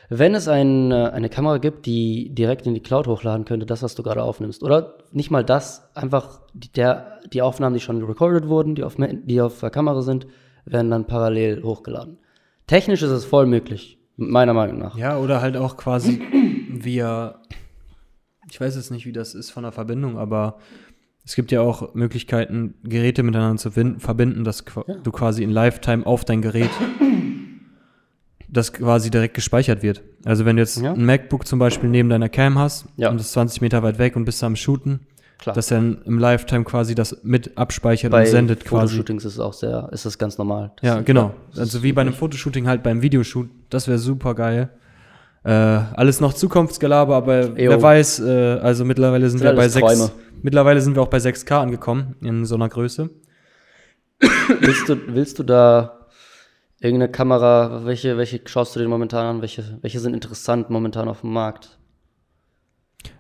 wenn es ein, äh, eine Kamera gibt, die direkt in die Cloud hochladen könnte, das, was du gerade aufnimmst. Oder nicht mal das, einfach die, der, die Aufnahmen, die schon recorded wurden, die auf, die auf der Kamera sind, werden dann parallel hochgeladen. Technisch ist es voll möglich, meiner Meinung nach. Ja, oder halt auch quasi via, ich weiß jetzt nicht, wie das ist von der Verbindung, aber es gibt ja auch Möglichkeiten, Geräte miteinander zu verbinden, dass qua- du quasi in Lifetime auf dein Gerät das quasi direkt gespeichert wird. Also wenn du jetzt Ja. ein MacBook zum Beispiel neben deiner Cam hast Ja. und ist 20 Meter weit weg und bist am Shooten, Klar. dass er dann im Lifetime quasi das mit abspeichert Bei und sendet quasi. Fotoshootings ist es auch sehr, ist das ganz normal. Ja, genau. Also wie bei einem üblich. Fotoshootting halt beim Videoshoot. Das wäre super geil. Äh, alles noch Zukunftsgelaber, aber Jo. wer weiß, äh, also mittlerweile sind Sind wir bei alles 6. Träume. Mittlerweile sind wir auch bei 6K angekommen in so einer Größe. Willst du, willst du da irgendeine Kamera, welche, welche schaust du dir momentan an? Welche, welche sind interessant momentan auf dem Markt?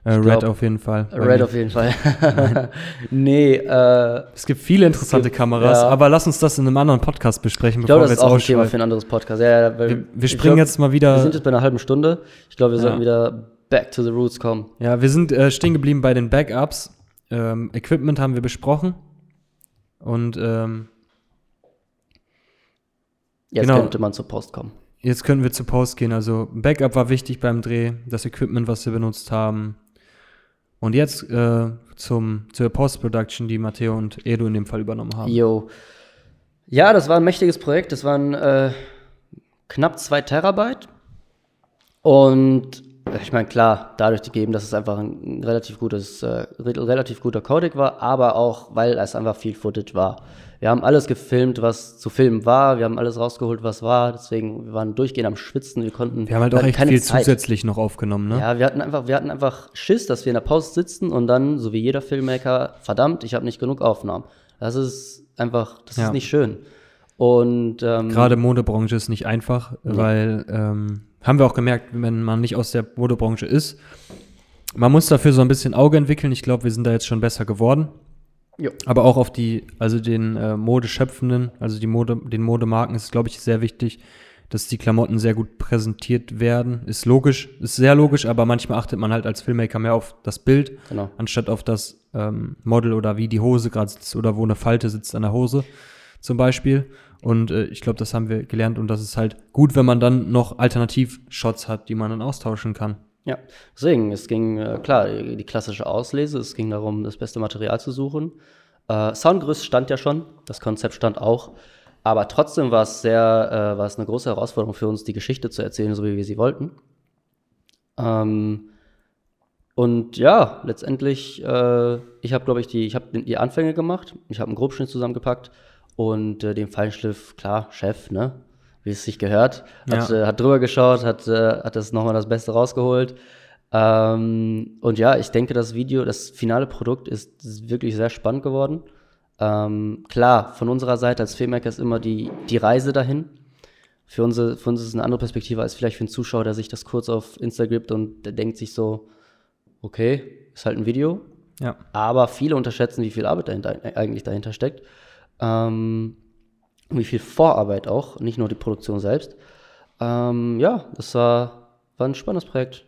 Äh, Red auf jeden Fall. Red auf jeden Fall. [laughs] [laughs] nee, äh, Es gibt viele interessante gibt- Kameras, ja. aber lass uns das in einem anderen Podcast besprechen, ich glaube, das wir ist auch ein Thema für ein anderes Podcast. Ja, ja, Wir, wir springen glaub, jetzt mal Wir wieder. sind jetzt bei einer halben Stunde. Ich glaube, wir sollten wieder back to the roots kommen. Ja, wir sind äh, stehen geblieben bei den Backups. Ähm, Equipment haben wir besprochen. Und ähm, Jetzt Genau. könnte man zur Post kommen. Jetzt können wir zu Post gehen. Also Backup war wichtig beim Dreh, das Equipment, was wir benutzt haben. Und jetzt äh, zum, zur Post-Production, die Matteo und Edu in dem Fall übernommen haben. Jo. Ja, das war ein mächtiges Projekt. Das waren äh, knapp zwei Terabyte. Und ich meine, klar, dadurch gegeben, dass es einfach ein relativ gutes, äh, re- relativ guter Codec war, aber auch, weil es einfach viel Footage war. Wir haben alles gefilmt, was zu filmen war. Wir haben alles rausgeholt, was war. Deswegen, wir waren durchgehend am Schwitzen. Wir konnten. Wir haben halt auch echt viel Zeit. zusätzlich noch aufgenommen, ne? Ja, wir hatten einfach, wir hatten einfach Schiss, dass wir in der Pause sitzen und dann, so wie jeder Filmmaker, verdammt, ich habe nicht genug Aufnahmen. Das ist einfach, das Ja. ist nicht schön. Und ähm, Gerade Modebranche ist nicht einfach, weil ähm, haben wir auch gemerkt, wenn man nicht aus der Modebranche ist, man muss dafür so ein bisschen Auge entwickeln. Ich glaube, wir sind da jetzt schon besser geworden. Jo. Aber auch auf die, also den äh, Modeschöpfenden, also die Mode, den Modemarken ist glaube ich, sehr wichtig, dass die Klamotten sehr gut präsentiert werden. Ist logisch, ist sehr logisch, aber manchmal achtet man halt als Filmmaker mehr auf das Bild, Genau. anstatt auf das ähm, Model oder wie die Hose gerade sitzt oder wo eine Falte sitzt an der Hose zum Beispiel. Und äh, ich glaube, das haben wir gelernt und das ist halt gut, wenn man dann noch Alternativ-Shots hat, die man dann austauschen kann. Ja, deswegen, es ging, äh, klar, die klassische Auslese, es ging darum, das beste Material zu suchen. Äh, Soundgerüst stand ja schon, das Konzept stand auch. Aber trotzdem war es sehr, äh, war es eine große Herausforderung für uns, die Geschichte zu erzählen, so wie wir sie wollten. Ähm, und ja, letztendlich, äh, ich habe, glaube ich, die, ich habe die Anfänge gemacht, ich habe einen Grobschnitt zusammengepackt und äh, den Feinschliff, klar, Chef, ne, wie es sich gehört, hat, Ja. äh, hat drüber geschaut, hat, äh, hat das nochmal das Beste rausgeholt. Ähm, und ja, ich denke, das Video, das finale Produkt ist, ist wirklich sehr spannend geworden. Ähm, klar, von unserer Seite als Filmmaker ist immer die, die Reise dahin. Für, unsere, für uns ist es eine andere Perspektive als vielleicht für einen Zuschauer, der sich das kurz auf Insta gibt und der denkt sich so, okay, ist halt ein Video. Ja. Aber viele unterschätzen, wie viel Arbeit dahinter, eigentlich dahinter steckt. Ähm, wie viel Vorarbeit auch, nicht nur die Produktion selbst. Ähm, ja, das war, war ein spannendes Projekt.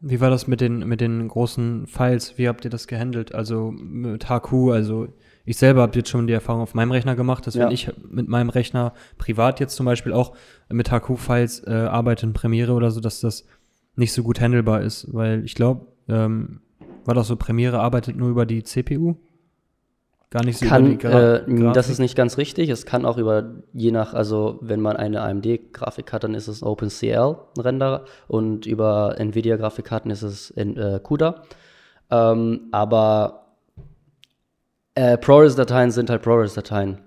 Wie war das mit den, mit den großen Files? Wie habt ihr das gehandelt? Also mit HQ, also ich selber habe jetzt schon die Erfahrung auf meinem Rechner gemacht, dass Ja. wenn ich mit meinem Rechner privat jetzt zum Beispiel auch mit HQ-Files äh, arbeite in Premiere oder so, dass das nicht so gut handelbar ist, weil ich glaube, ähm, war das so, Premiere arbeitet nur über die CPU? Gar nicht so über Kann, die Gra äh, das ist nicht ganz richtig. Es kann auch über, je nach, also wenn man eine AMD-Grafik hat, dann ist es OpenCL-Renderer und über Nvidia-Grafikkarten ist es in, äh, CUDA. Ähm, aber äh, ProRes-Dateien sind halt ProRes-Dateien.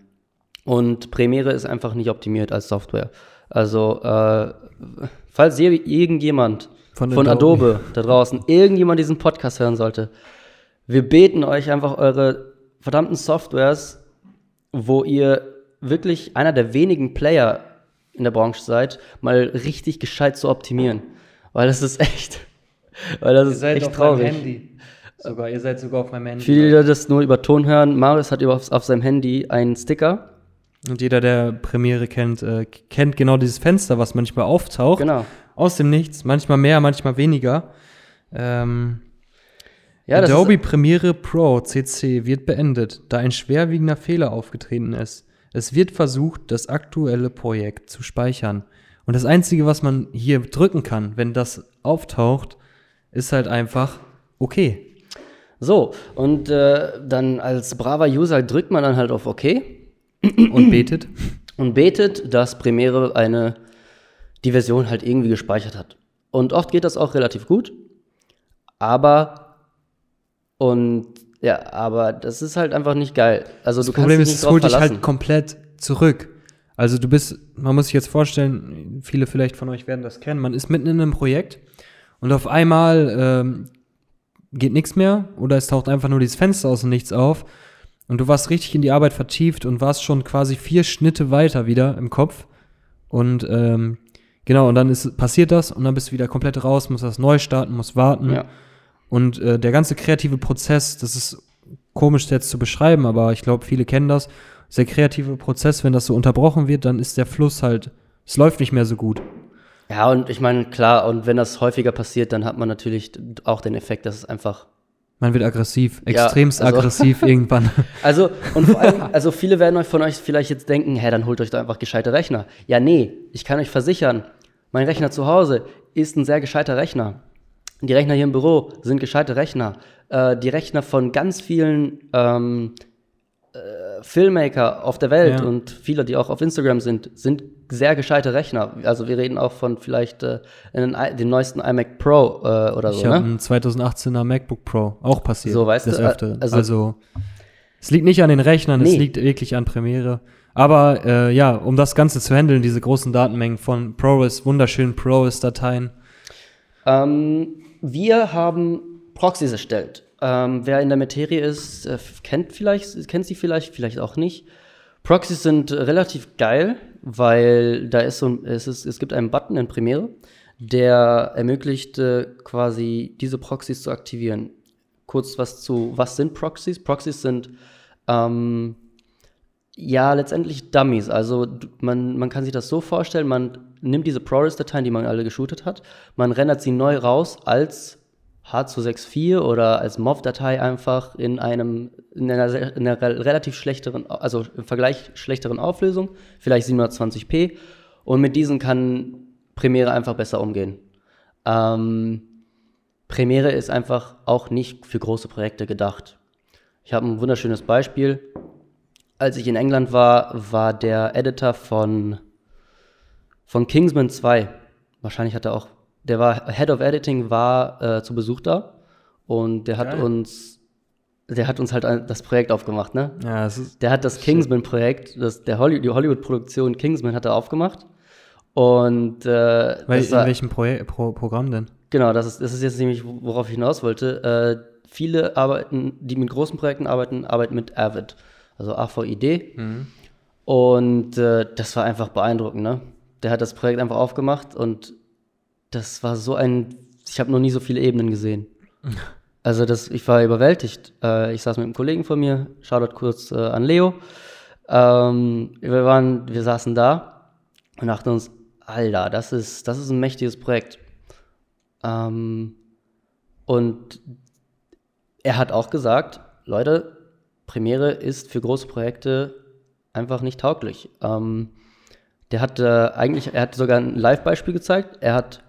Und Premiere ist einfach nicht optimiert als Software. Also, äh, falls je, irgendjemand Von von, Adobe. Adobe. da draußen, irgendjemand diesen Podcast hören sollte, wir beten euch einfach eure verdammten Softwares, wo ihr wirklich einer der wenigen Player in der Branche seid, mal richtig gescheit zu optimieren. Weil das ist echt, [laughs] weil das ist echt traurig. Handy. Sogar, ihr seid sogar auf meinem Handy. Viele, die das nur über Ton hören, Marius hat über, auf seinem Handy einen Sticker. Und jeder, der Premiere kennt, äh, kennt genau dieses Fenster, was manchmal auftaucht. Genau. Aus dem Nichts, manchmal mehr, manchmal weniger. Ähm, Ja, das Adobe Premiere Pro CC wird beendet, da ein schwerwiegender Fehler aufgetreten ist. Es wird versucht, das aktuelle Projekt zu speichern. Und das Einzige, was man hier drücken kann, wenn das auftaucht, ist halt einfach okay. so, und äh, dann als braver User drückt man dann halt auf OK Und betet. [clears throat] und betet, dass Premiere eine die Version halt irgendwie gespeichert hat. Und oft geht das auch relativ gut, aber und ja, aber das ist halt einfach nicht geil. Also Das du Problem kannst ist, dich es nicht drauf holt dich halt komplett zurück. Also du bist, man muss sich jetzt vorstellen, viele vielleicht von euch werden das kennen, man ist mitten in einem Projekt und auf einmal ähm, geht nichts mehr oder es taucht einfach nur dieses Fenster aus dem Nichts auf und du warst richtig in die Arbeit vertieft und warst schon quasi vier Schnitte weiter wieder im Kopf und ähm, genau, und dann ist passiert das und dann bist du wieder komplett raus, musst das neu starten, musst warten. ja. Und äh, der ganze kreative Prozess, das ist komisch jetzt zu beschreiben, aber ich glaube, viele kennen das. Der kreative Prozess, wenn das so unterbrochen wird, dann ist der Fluss halt, es läuft nicht mehr so gut. ja, und ich meine, klar, und wenn das häufiger passiert, dann hat man natürlich auch den Effekt, dass es einfach Man wird aggressiv, Ja, extremst also- aggressiv [laughs] irgendwann. Also, und vor allem, [laughs] also viele werden euch von euch vielleicht jetzt denken, hä, dann holt euch doch einfach gescheite Rechner. Ja, nee, ich kann euch versichern, mein Rechner zu Hause ist ein sehr gescheiter Rechner. Die Rechner hier im Büro sind gescheite Rechner. Äh, die Rechner von ganz vielen ähm, äh, Filmmaker auf der Welt Ja. und viele, die auch auf Instagram sind, sind sehr gescheite Rechner. Also wir reden auch von vielleicht äh, den, dem neuesten iMac Pro äh, oder Ich so, habe ne? einen 2018er MacBook Pro, auch passiert. So, weißt des du, äh, Öfteren. also- Also, es liegt nicht an den Rechnern, es Nee. liegt wirklich an Premiere. Aber äh, ja, um das Ganze zu handeln, diese großen Datenmengen von ProRes, wunderschönen ProRes-Dateien, Ähm, wir haben Proxys erstellt. Ähm, wer in der Materie ist, äh, kennt vielleicht, kennt sie vielleicht, vielleicht auch nicht. Proxys sind relativ geil, weil da ist so, es, ist, es gibt einen Button in Premiere, der ermöglicht äh, quasi diese Proxys zu aktivieren. Kurz was zu, was sind Proxys? Proxys sind ähm, ja, letztendlich Dummies. Also man, man kann sich das so vorstellen, man nimmt diese ProRes-Dateien, die man alle geshootet hat, man rendert sie neu raus als H264 oder als MOV-Datei einfach in einem in einer, in einer re- relativ schlechteren, also im Vergleich schlechteren Auflösung, vielleicht 720p. Und mit diesen kann Premiere einfach besser umgehen. Ähm, Premiere ist einfach auch nicht für große Projekte gedacht. Ich habe ein wunderschönes Beispiel. Als ich in England war, war der Editor von, von Kingsman 2. Wahrscheinlich hat er auch, der war Head of Editing, war äh, zu Besuch da und der hat Geil. uns, der hat uns halt das Projekt aufgemacht, ne? Ja, es ist, Der hat das Kingsman-Projekt, das, der die Hollywood-Produktion Kingsman hat er aufgemacht. Und äh, weil, das in war, welchem Proje Pro Programm denn? genau, das ist, das ist jetzt nämlich, worauf ich hinaus wollte. Äh, viele arbeiten, die mit großen Projekten arbeiten, arbeiten mit Avid, also AVID. Und äh, das war einfach beeindruckend, ne? Der hat das Projekt einfach aufgemacht und das war so ein, ich habe noch nie so viele Ebenen gesehen. [laughs] Also das, ich war überwältigt. Äh, ich saß mit einem Kollegen von mir, Shoutout kurz äh, an Leo. Ähm, wir waren, wir saßen da und dachten uns, Alter, das ist, das ist ein mächtiges Projekt. Ähm, und er hat auch gesagt, Leute, Premiere ist für große Projekte einfach nicht tauglich. Ähm, der hat äh, eigentlich, er hat sogar ein Live-Beispiel gezeigt. Er hat,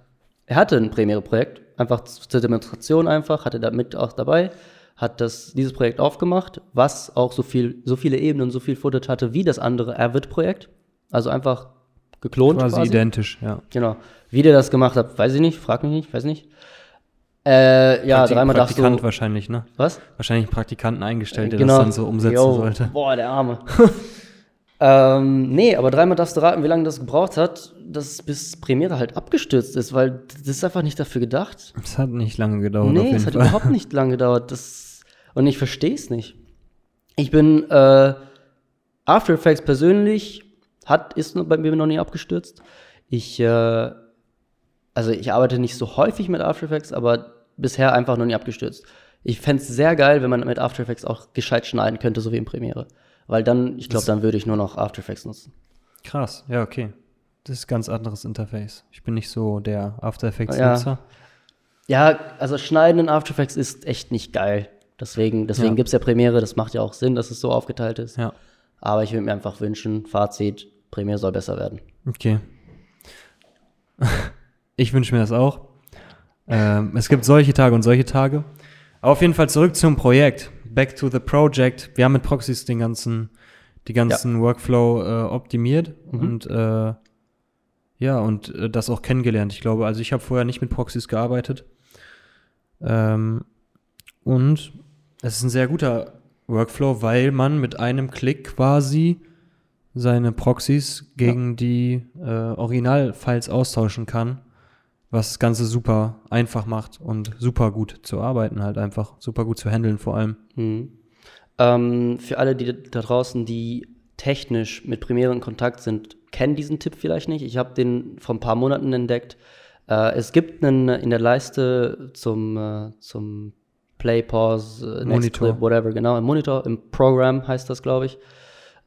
er hatte ein Premiere-Projekt, einfach zur Demonstration einfach, hatte da mit auch dabei, hat das, dieses Projekt aufgemacht, was auch so viel, so viele Ebenen und so viel Footage hatte wie das andere Avid-Projekt. Also einfach geklont Quasi, quasi. identisch, ja. Genau. Wie der das gemacht hat, weiß ich nicht, frag mich nicht, weiß nicht. Äh, ja, Praktik- dreimal darfst Praktikant du. wahrscheinlich, ne? Was? Wahrscheinlich einen Praktikanten eingestellt, der Genau. das dann so umsetzen Jo, sollte. Boah, der Arme. [laughs] ähm, nee, aber dreimal darfst du raten, wie lange das gebraucht hat, dass bis Premiere halt abgestürzt ist, weil das ist einfach nicht dafür gedacht. Es hat nicht lange gedauert, nee, es hat Fall. überhaupt nicht lange gedauert. Das, und ich verstehe es nicht. Ich bin, äh, After Effects persönlich hat, ist bei mir noch nie abgestürzt. Ich, äh, also ich arbeite nicht so häufig mit After Effects, aber bisher einfach noch nie abgestürzt. Ich fände es sehr geil, wenn man mit After Effects auch gescheit schneiden könnte, so wie in Premiere. Weil dann, ich glaube, dann würde ich nur noch After Effects nutzen. Krass, ja, okay. Das ist ein ganz anderes Interface. Ich bin nicht so der After Ja. Effects-Nutzer. Ja, also Schneiden in After Effects ist echt nicht geil. Deswegen, deswegen Ja. gibt es ja Premiere, das macht ja auch Sinn, dass es so aufgeteilt ist. Ja. Aber ich würde mir einfach wünschen, Fazit, Premiere soll besser werden. Okay. [laughs] ich wünsche mir das auch. Ähm, es gibt solche Tage und solche Tage. Aber auf jeden Fall zurück zum Projekt. Back to the project. Wir haben mit Proxys den ganzen, die ganzen Workflow äh, optimiert und äh, ja, und äh, das auch kennengelernt. Ich glaube, also ich habe vorher nicht mit Proxys gearbeitet. Ähm, und es ist ein sehr guter Workflow, weil man mit einem Klick quasi seine Proxys gegen die äh, Originalfiles austauschen kann, was das Ganze super einfach macht und super gut zu arbeiten halt einfach, super gut zu handeln vor allem. Mhm. Ähm, für alle, die da draußen, die technisch mit Premiere in Kontakt sind, kennen diesen Tipp vielleicht nicht. Ich habe den vor ein paar Monaten entdeckt. Äh, es gibt einen in der Leiste zum, äh, zum Play, Pause, äh, Next. Clip, whatever, genau, im Monitor, im Program heißt das, glaube ich.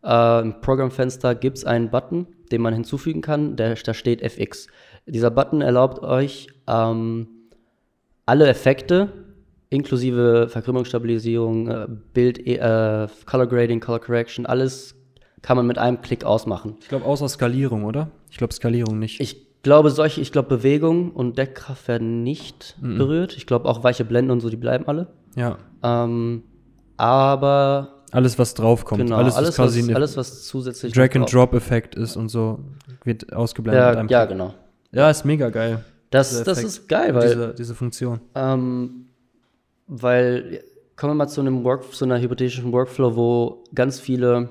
Äh, Im Programmfenster gibt es einen Button, den man hinzufügen kann, der, da steht FX. Dieser Button erlaubt euch, ähm, alle Effekte, inklusive Verkrümmungsstabilisierung, äh, Bild, äh, Color Grading, Color Correction, alles kann man mit einem Klick ausmachen. Ich glaube außer Skalierung, oder? Ich glaube Skalierung nicht. Ich glaube, solche, ich glaube, Bewegung und Deckkraft werden nicht berührt. Ich glaube, auch weiche Blenden und so, die bleiben alle. ja, Ähm, aber alles was draufkommt, genau, alles, alles, was quasi was, alles, was zusätzlich Drag noch and drauf- Drop Effekt ist und so wird ausgeblendet. mit Ja, ja, genau. Ja, ist mega geil. Das, das ist geil, weil diese, diese Funktion. Ähm, weil, kommen wir mal zu einem Work, zu einer hypothetischen Workflow, wo ganz viele,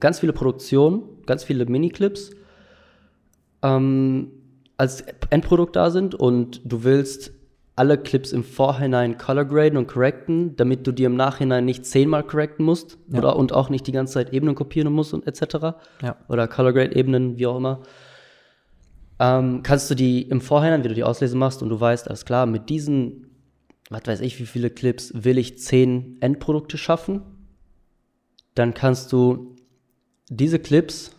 ganz viele Produktionen, ganz viele Miniclips ähm, als Endprodukt da sind und du willst alle Clips im Vorhinein color graden und correcten, damit du die im Nachhinein nicht zehnmal correcten musst Ja. oder, und auch nicht die ganze Zeit Ebenen kopieren musst und etc. Ja. Oder Color Grade Ebenen, wie auch immer. Ähm, kannst du die im Vorhinein, wie du die Auslese machst und du weißt, alles klar, mit diesen, was weiß ich, wie viele Clips will ich zehn Endprodukte schaffen, dann kannst du diese Clips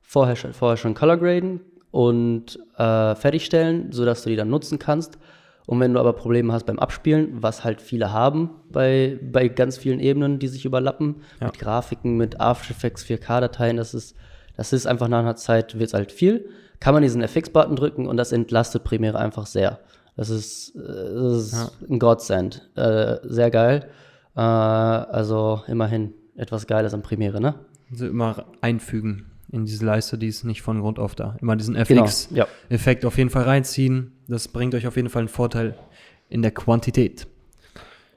vorher, schon- vorher schon color graden und äh, fertigstellen, sodass du die dann nutzen kannst. Und wenn du aber Probleme hast beim Abspielen, was halt viele haben bei, bei ganz vielen Ebenen, die sich überlappen, Ja. mit Grafiken, mit After Effects 4K-Dateien, das ist, das ist einfach nach einer Zeit, wird es halt viel, kann man diesen FX-Button drücken und das entlastet Premiere einfach sehr. Das ist, äh, das ist Ja. ein Godsend. Äh, sehr geil. Äh, also immerhin etwas Geiles an Premiere, ne? Also immer einfügen in diese Leiste, die ist nicht von Grund auf da. Immer diesen Genau, FX-Effekt ja. auf jeden Fall reinziehen. Das bringt euch auf jeden Fall einen Vorteil in der Quantität.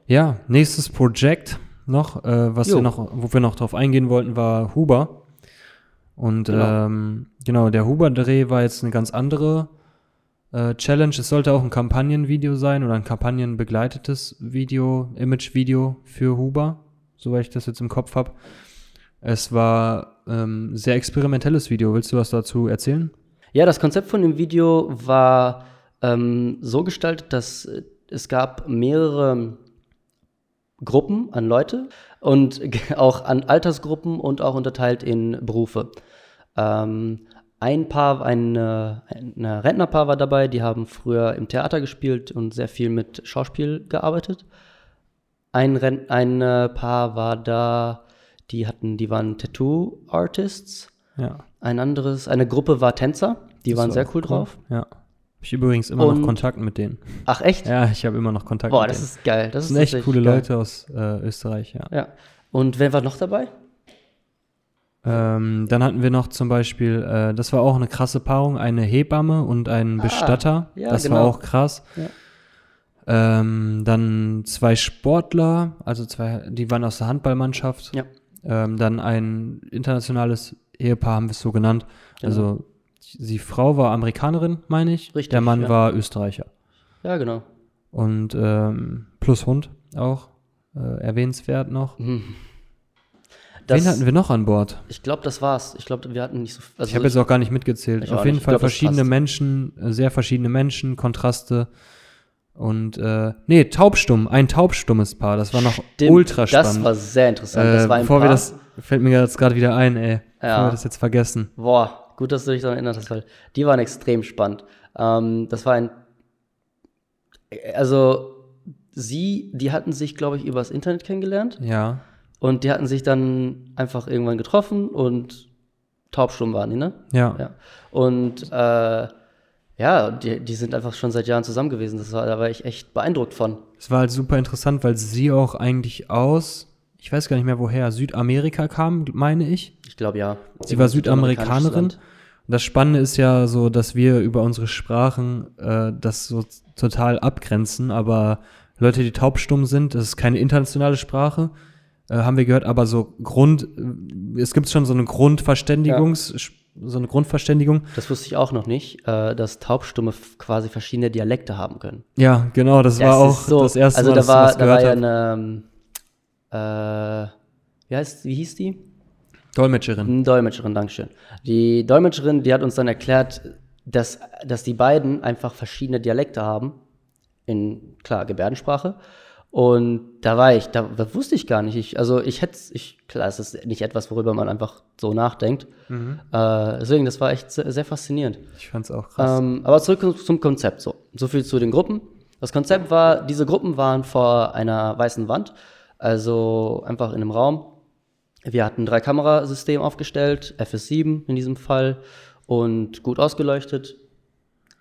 Ja, nächstes Projekt noch, äh, was Jo. wir noch, wo wir noch drauf eingehen wollten, war Huber. Und Genau. ähm, genau, der Huber-Dreh war jetzt eine ganz andere äh, Challenge. Es sollte auch ein Kampagnenvideo sein oder ein kampagnenbegleitetes Video, Image-Video für Huber, soweit ich das jetzt im Kopf habe. Es war ähm, ein sehr experimentelles Video. Willst du was dazu erzählen? Ja, das Konzept von dem Video war ähm, so gestaltet, dass es gab mehrere Gruppen an Leute und [laughs] auch an Altersgruppen und auch unterteilt in Berufe. Ähm, ein Paar, ein, ein Rentnerpaar war dabei, die haben früher im Theater gespielt und sehr viel mit Schauspiel gearbeitet. Ein, Ren ein äh, Paar war da, die hatten, die waren Tattoo-Artists. Ja. Ein anderes, eine Gruppe war Tänzer, die Das waren war sehr auch cool drauf. Ja. Ich übrigens immer Und- noch Kontakt mit denen. Ach echt? Ja, ich habe immer noch Kontakt Boah, mit das denen. ist geil. Das Das ist sind echt coole geil. Leute aus äh, Österreich, ja. Ja. Und wer war noch dabei? Ähm, dann hatten wir noch zum Beispiel, äh, das war auch eine krasse Paarung, eine Hebamme und ein Bestatter. ja, das genau. war auch krass. Ja. Ähm, dann zwei Sportler, also zwei, die waren aus der Handballmannschaft. Ja. Ähm, dann ein internationales Ehepaar, haben wir es so genannt. Genau. Also die Frau war Amerikanerin, meine ich. Richtig, Der Mann ja. war Österreicher. Ja, genau. Und ähm, plus Hund auch äh, erwähnenswert noch. Das, Wen hatten wir noch an Bord? Ich glaube, das war's. Ich glaube, wir hatten nicht so. Also Ich habe jetzt auch gar nicht mitgezählt. Auf jeden Fall glaub, verschiedene. Menschen, äh, sehr verschiedene Menschen, Kontraste. Und äh, nee, taubstumm, ein taubstummes Paar. Das war noch Stimmt, ultra spannend. Das war sehr interessant. äh, das war ein bevor wir Paar. das, fällt mir jetzt gerade wieder ein, ey. Bevor Ja. wir das jetzt vergessen. Boah, gut, dass du dich daran erinnert hast, weil die waren extrem spannend. Ähm, das war ein. Also, sie, die hatten sich, glaube ich, übers Internet kennengelernt. Ja. Und die hatten sich dann einfach irgendwann getroffen und taubstumm waren die, ne? Ja. Ja. Und äh, ja, die, die sind einfach schon seit Jahren zusammen gewesen. Das war, da war ich echt beeindruckt von. Es war halt super interessant, weil sie auch eigentlich aus, ich weiß gar nicht mehr woher, Südamerika kam, meine ich. Ich glaube ja. Sie war Südamerikanerin. Und das Spannende ist ja so, dass wir über unsere Sprachen äh, das so total abgrenzen, aber Leute, die taubstumm sind, das ist keine internationale Sprache, äh, haben wir gehört, aber so Grund, äh, es gibt schon so eine Grundverständigungs, so eine Grundverständigung. Das wusste ich auch noch nicht, äh, dass Taubstumme quasi verschiedene Dialekte haben können. Ja, genau, das, war auch so- das erste also Mal, da dass war, ich das da war gehört ja habe. eine, ähm, äh, wie heißt, wie hieß die? Dolmetscherin. Eine Dolmetscherin, Dankeschön. Die Dolmetscherin, die hat uns dann erklärt, dass, dass die beiden einfach verschiedene Dialekte haben. In, klar, Gebärdensprache. Und da war ich, da, das wusste ich gar nicht. Ich, also ich hätte ich, klar, es ist nicht etwas, worüber man einfach so nachdenkt. Mhm. Äh, deswegen, das war echt sehr, sehr faszinierend. Ich fand's auch krass. Ähm, aber zurück zum Konzept. So. so viel zu den Gruppen. Das Konzept war, diese Gruppen waren vor einer weißen Wand, also einfach in einem Raum. Wir hatten drei Kamerasystem aufgestellt, FS7 in diesem Fall und gut ausgeleuchtet.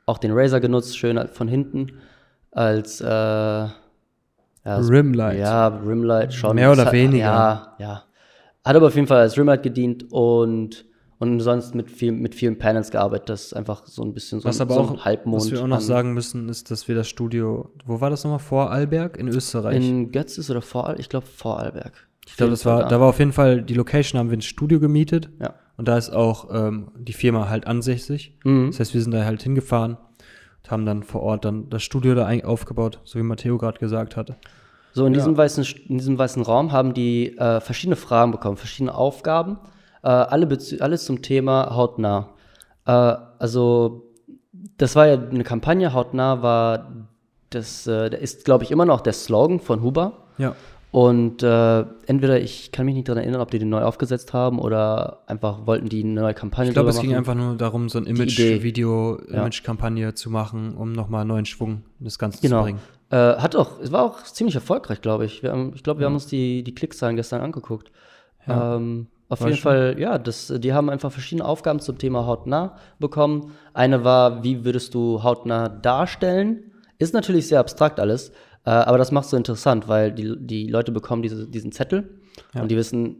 Auch den Razer genutzt, schön von hinten als äh, ja, Rimlight. Ja, Rimlight schon. Mehr oder hat- weniger. Ja, ja. Hat aber auf jeden Fall als Rimlight gedient und, und sonst mit, viel, mit vielen Panels gearbeitet. Das ist einfach so ein bisschen so, Was ein, aber so auch, ein Halbmond. was wir auch noch sagen müssen, ist, dass wir das Studio, wo war das nochmal? Vor Alberg in Österreich. In Götzes oder Vorarlberg? Ich glaube Vorarlberg. ich glaube, das war, da war auf jeden Fall die Location, haben wir ein Studio gemietet. Ja. Und da ist auch ähm, die Firma halt ansässig. Mhm. Das heißt, wir sind da halt hingefahren und haben dann vor Ort dann das Studio da aufgebaut, so wie Matteo gerade gesagt hatte. So, in, diesem weißen, in diesem weißen Raum haben die äh, verschiedene Fragen bekommen, verschiedene Aufgaben, äh, alle alles zum Thema hautnah. Äh, also, das war ja eine Kampagne, hautnah war, das äh, ist, glaube ich, immer noch der Slogan von Huber. Ja. Und äh, entweder, ich kann mich nicht daran erinnern, ob die den neu aufgesetzt haben oder einfach wollten die eine neue Kampagne Ich glaube, es ging machen. einfach nur darum, so ein. Image-Video, Ja. Image-Kampagne zu machen, um nochmal neuen Schwung in das Ganze Genau. zu bringen. Äh, hat auch, es war auch ziemlich erfolgreich, glaube ich. Wir haben, ich glaube, wir haben uns die, die Klickszahlen gestern angeguckt. Ja. Ähm, auf War jeden schon- Fall, ja, das, die haben einfach verschiedene Aufgaben zum Thema hautnah bekommen. Eine war, wie würdest du hautnah darstellen? Ist natürlich sehr abstrakt alles, äh, aber das macht so interessant, weil die, die Leute bekommen diese, diesen Zettel Ja. und die wissen,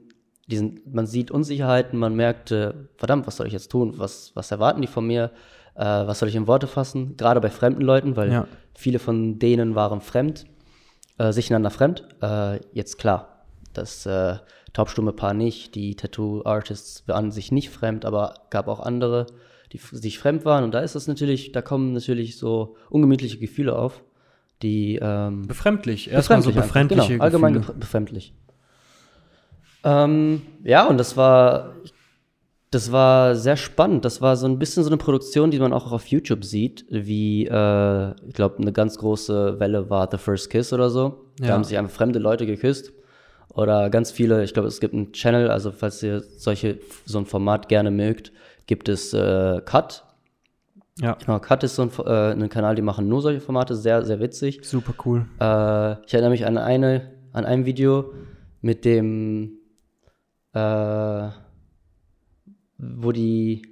diesen, man sieht Unsicherheiten, man merkt, äh, verdammt, was soll ich jetzt tun? Was, was erwarten die von mir? Äh, was soll ich in Worte fassen? Gerade bei fremden Leuten, weil Ja. viele von denen waren fremd, äh, sich einander fremd. Äh, jetzt klar, das äh, taubstumme Paar nicht, die Tattoo-Artists waren sich nicht fremd, aber gab auch andere, die sich fremd waren. Und da ist es natürlich, da kommen natürlich so ungemütliche Gefühle auf, die ähm, Befremdlich. Erstmal so einfach, befremdliche genau, allgemein Gefühle. befre- befremdlich. Ähm, ja, und das war, das war sehr spannend. Das war so ein bisschen so eine Produktion, die man auch auf YouTube sieht, wie, äh, ich glaube, eine ganz große Welle war The First Kiss oder so. Da Ja. haben sich einfach fremde Leute geküsst. Oder ganz viele, ich glaube, es gibt einen Channel, also falls ihr solche, so ein Format gerne mögt, gibt es äh, Cut. Ja, Genau, Cut ist so ein, äh, ein Kanal, die machen nur solche Formate, sehr, sehr witzig. super cool. Äh, ich erinnere mich an eine, an ein Video mit dem, äh, wo die,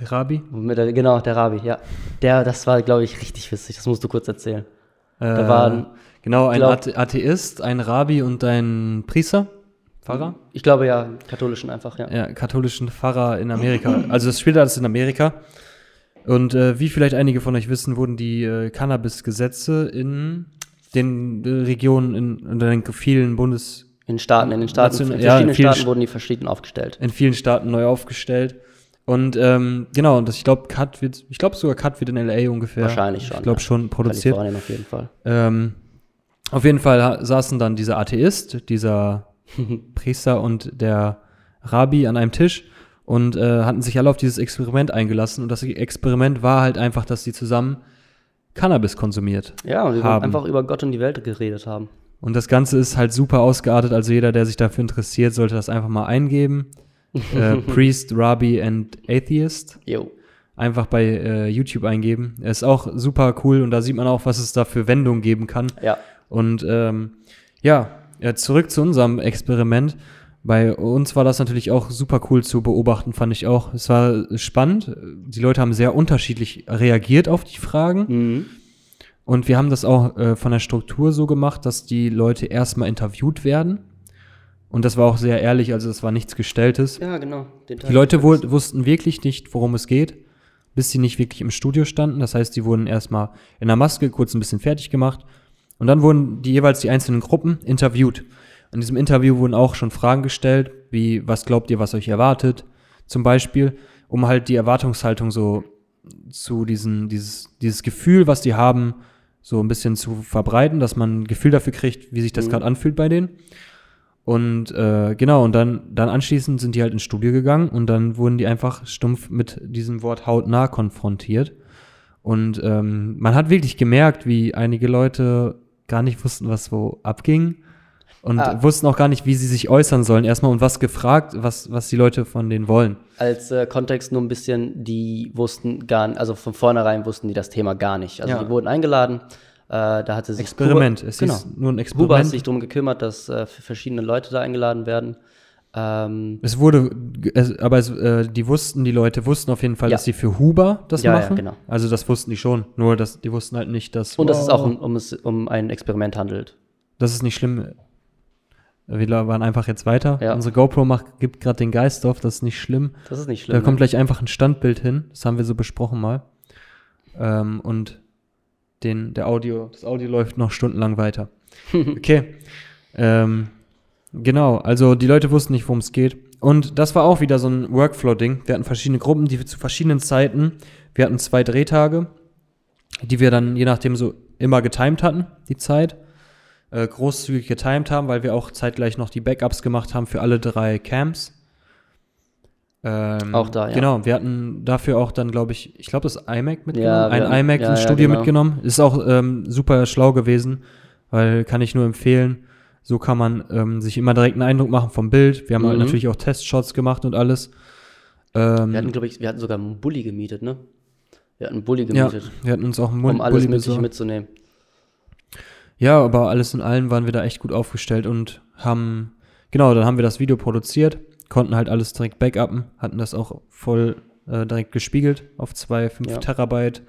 Der Rabi. der, genau, der Rabi, ja. Der, das war, glaube ich, richtig witzig. Das musst du kurz erzählen. Äh, waren- genau, ein Athe- Atheist, ein Rabi und ein Priester, Pfarrer. Ich glaube ja, katholischen einfach, ja. ja, katholischen Pfarrer in Amerika. Also das spielt alles in Amerika. Und äh, wie vielleicht einige von euch wissen, wurden die äh, Cannabis-Gesetze in den äh, Regionen, in, in den vielen Bundes, In Staaten, in den Staaten, in ja, verschiedenen in vielen Staaten St- wurden die verschieden aufgestellt. in vielen Staaten neu aufgestellt. Und ähm, genau, und das, ich glaube, Cut wird, ich glaube sogar Cut wird in LA ungefähr. Wahrscheinlich schon, Ich glaube ja. schon produziert. Kalifornien auf jeden Fall. Ähm, auf jeden Fall saßen dann dieser Atheist, dieser [laughs] Priester und der Rabbi an einem Tisch und äh, hatten sich alle auf dieses Experiment eingelassen. Und das Experiment war halt einfach, dass sie zusammen Cannabis konsumiert. Ja, und Haben. einfach über Gott und die Welt geredet haben. Und das Ganze ist halt super ausgeartet. Also jeder, der sich dafür interessiert, sollte das einfach mal eingeben. [laughs] äh, Priest, Rabbi and Atheist. Jo. Einfach bei äh, YouTube eingeben. Ist auch super cool und da sieht man auch, was es da für Wendungen geben kann. Ja. Und ähm, ja, ja, zurück zu unserem Experiment. Bei uns war das natürlich auch super cool zu beobachten, fand ich auch. Es war spannend. Die Leute haben sehr unterschiedlich reagiert auf die Fragen. Mhm. Und wir haben das auch äh, von der Struktur so gemacht, dass die Leute erstmal interviewt werden. Und das war auch sehr ehrlich, also es war nichts Gestelltes. Ja, genau. Die Leute wussten wirklich nicht, worum es geht, bis sie nicht wirklich im Studio standen. Das heißt, die wurden erstmal in der Maske kurz ein bisschen fertig gemacht. Und dann wurden die jeweils die einzelnen Gruppen interviewt. In diesem Interview wurden auch schon Fragen gestellt, wie, was glaubt ihr, was euch erwartet? Zum Beispiel, um halt die Erwartungshaltung so zu diesen, dieses, dieses Gefühl, was die haben, so ein bisschen zu verbreiten, dass man ein Gefühl dafür kriegt, wie sich das Mhm. gerade anfühlt bei denen. Und äh, genau, und dann, dann anschließend sind die halt ins Studio gegangen und dann wurden die einfach stumpf mit diesem Wort hautnah konfrontiert. Und ähm, man hat wirklich gemerkt, wie einige Leute gar nicht wussten, was wo abging. Und Ah. wussten auch gar nicht, wie sie sich äußern sollen. Erstmal und was gefragt, was, was die Leute von denen wollen. Als äh, Kontext nur ein bisschen, die wussten gar nicht, also von vornherein wussten die das Thema gar nicht. Also Ja. die wurden eingeladen, äh, da hatte sich Experiment. Huber, Es genau. ist nur ein Huber hat Experiment. sich darum gekümmert, dass äh, verschiedene Leute da eingeladen werden. Ähm, Es wurde, es, aber es, äh, die wussten, die Leute wussten auf jeden Fall, Ja. dass sie für Huber das Ja, ja, machen. genau. Also das wussten die schon. Nur, dass die wussten halt nicht, dass. und dass es wow, auch um, um, es, um ein Experiment handelt. Das ist nicht schlimm. Wir waren einfach jetzt weiter. Ja. Unsere GoPro macht, gibt gerade den Geist auf, das ist nicht schlimm. Das ist nicht schlimm. Da kommt ne? gleich einfach ein Standbild hin. Das haben wir so besprochen mal. Ähm, und den, der Audio, das Audio läuft noch stundenlang weiter. [laughs] Okay. ähm, genau, also die Leute wussten nicht, worum es geht. Und das war auch wieder so ein Workflow-Ding. Wir hatten verschiedene Gruppen, die wir zu verschiedenen Zeiten, wir hatten zwei Drehtage, die wir dann je nachdem so immer getimed hatten, die Zeit. Äh, großzügig getimed haben, weil wir auch zeitgleich noch die Backups gemacht haben für alle drei Camps. Ähm, Auch da, ja. Genau, wir hatten dafür auch dann, glaube ich, ich glaube, das iMac mitgenommen. Ja, ein hatten- iMac ja, ins ja, Studio genau. mitgenommen. Ist auch ähm, super schlau gewesen, weil kann ich nur empfehlen. So kann man ähm, sich immer direkt einen Eindruck machen vom Bild. Wir haben halt Mhm. natürlich auch Testshots gemacht und alles. Ähm, Wir hatten, glaube ich, wir hatten sogar einen Bulli gemietet, ne? Wir hatten einen Bulli ja, gemietet, wir hatten uns auch einen um Mund alles Bulli Mögliche besorgt. mitzunehmen. Ja, aber alles in allem waren wir da echt gut aufgestellt und haben, genau, dann haben wir das Video produziert, konnten halt alles direkt backuppen, hatten das auch voll äh, direkt gespiegelt auf zwei 5 Ja. Terabyte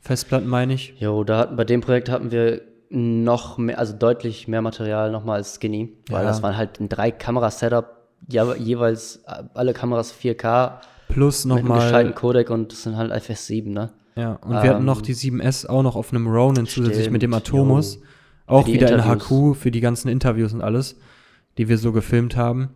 Festplatten, meine ich. Jo, da hatten, bei dem Projekt hatten wir noch mehr, also deutlich mehr Material nochmal als Skinny, weil Ja. das waren halt ein drei Kamera-Setup, ja, jeweils äh, alle Kameras 4K Plus einem gescheiten nochmal. Codec und das sind halt FS7, ne? Ja, und wir hatten noch Ähm, die 7S auch noch auf einem Ronin zusätzlich mit dem Atomus. jo. Auch wieder in Interviews. HQ für die ganzen Interviews und alles, die wir so gefilmt haben.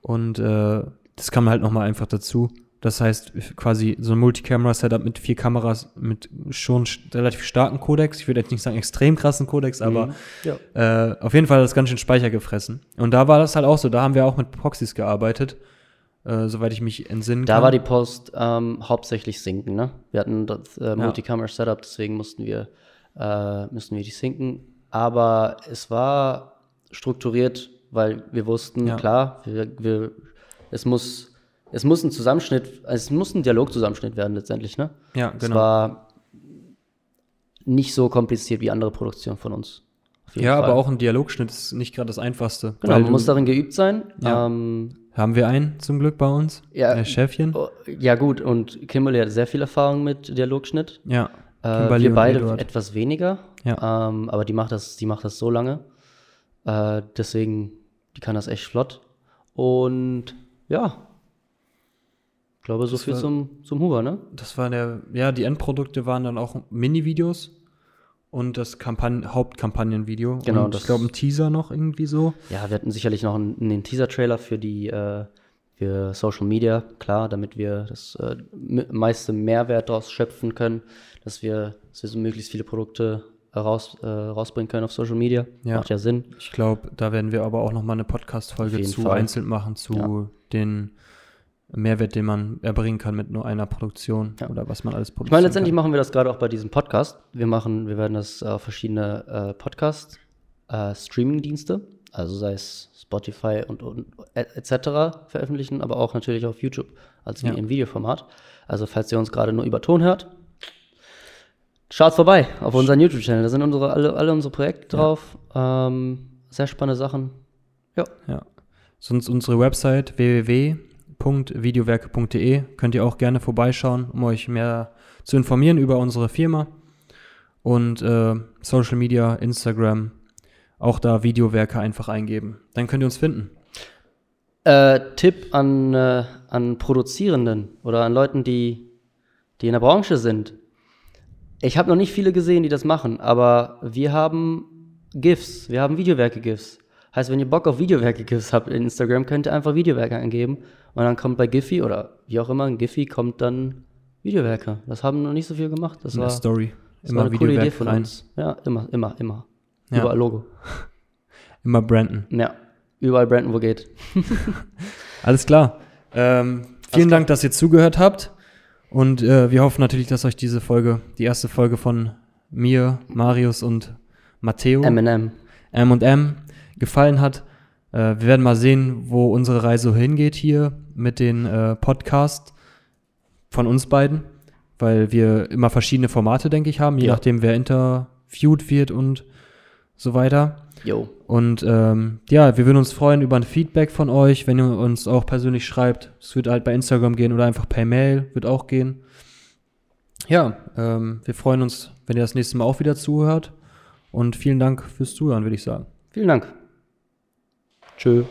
Und äh, das kam halt nochmal einfach dazu. Das heißt, quasi so ein Multicamera-Setup mit vier Kameras mit schon sch- relativ starken Codex. Ich würde jetzt nicht sagen extrem krassen Codex, aber Mhm. Ja. äh, auf jeden Fall hat das ganz schön Speicher gefressen. Und da war das halt auch so. Da haben wir auch mit Proxys gearbeitet, äh, soweit ich mich entsinnen Da kann. war die Post ähm, hauptsächlich sinken, ne? Wir hatten das äh, Multicamera-Setup, deswegen mussten wir, äh, mussten wir die sinken. Aber es war strukturiert, weil wir wussten, Ja. klar, wir, wir, es muss, es muss ein Zusammenschnitt, es muss ein Dialogzusammenschnitt werden letztendlich, ne? Ja, Es genau. war nicht so kompliziert wie andere Produktionen von uns. Ja, Fall. aber auch ein Dialogschnitt ist nicht gerade das Einfachste. Genau, man muss darin geübt sein. Ja. Ähm, Haben wir einen zum Glück bei uns? Ja. Äh, Chefchen? oh, ja, gut, und Kimberly hat sehr viel Erfahrung mit Dialogschnitt. Ja. Äh, wir beide Eduard. etwas weniger. Ja. Ähm, aber die macht das, die macht das so lange. Äh, deswegen, die kann das echt flott. Und ja. Ich glaube, so Das viel war- zum, zum Huber, ne? Das war der, ja, die Endprodukte waren dann auch Mini-Videos und das Kampagn Hauptkampagnenvideo. Genau, Und ich glaube, ein Teaser noch irgendwie so. Ja, wir hatten sicherlich noch einen, einen Teaser-Trailer für die äh, für Social Media, klar, damit wir das äh, meiste Mehrwert daraus schöpfen können, dass wir, dass wir so möglichst viele Produkte raus, äh, rausbringen können auf Social Media. Ja. Macht ja Sinn. Ich glaube, da werden wir aber auch noch mal eine Podcast-Folge zu Fall. einzeln machen, zu Ja. den Mehrwert, den man erbringen kann mit nur einer Produktion Ja. oder was man alles Ich produziert. meine, letztendlich machen wir das gerade auch bei diesem Podcast. Wir machen, wir werden das auf verschiedene äh, Podcast, äh, also sei es Spotify und, und et- etc. veröffentlichen, aber auch natürlich auf YouTube als Ja. im Videoformat. Also falls ihr uns gerade nur über Ton hört, schaut vorbei auf unseren YouTube-Channel. Da sind unsere, alle, alle unsere Projekte drauf. Ähm, sehr spannende Sachen. Ja. Ja. Sonst unsere Website www.videowerke.de könnt ihr auch gerne vorbeischauen, um euch mehr zu informieren über unsere Firma. Und äh, Social Media, Instagram, auch da Videowerke einfach eingeben. Dann könnt ihr uns finden. Äh, Tipp an, äh, an Produzierenden oder an Leuten, die, die in der Branche sind. Ich habe noch nicht viele gesehen, die das machen, aber wir haben GIFs, wir haben Videowerke-GIFs. Heißt, wenn ihr Bock auf Videowerke-GIFs habt in Instagram, könnt ihr einfach Videowerke eingeben und dann kommt bei Giphy oder wie auch immer, ein Giphy kommt dann Videowerke. Das haben noch nicht so viel gemacht. Das In war, der Story. das war Immer eine coole Idee von rein. uns. Ja, immer, immer, immer. Ja. Überall Logo. [laughs] Immer Brandon. Ja, überall Brandon, wo geht. [laughs] Alles klar. Ähm, vielen Dank, dass ihr zugehört habt. Und äh, wir hoffen natürlich, dass euch diese Folge, die erste Folge von mir, Marius und Matteo, Eminem. M&M, gefallen hat. Äh, wir werden mal sehen, wo unsere Reise hingeht hier mit den äh, Podcasts von uns beiden, weil wir immer verschiedene Formate, denke ich, haben, je Ja. nachdem, wer interviewt wird und so weiter. Jo. Und ähm, ja, wir würden uns freuen über ein Feedback von euch, wenn ihr uns auch persönlich schreibt. Es wird halt bei Instagram gehen oder einfach per Mail, wird auch gehen. Ja, ähm, wir freuen uns, wenn ihr das nächste Mal auch wieder zuhört. Und vielen Dank fürs Zuhören, würde ich sagen. Vielen Dank. Tschö.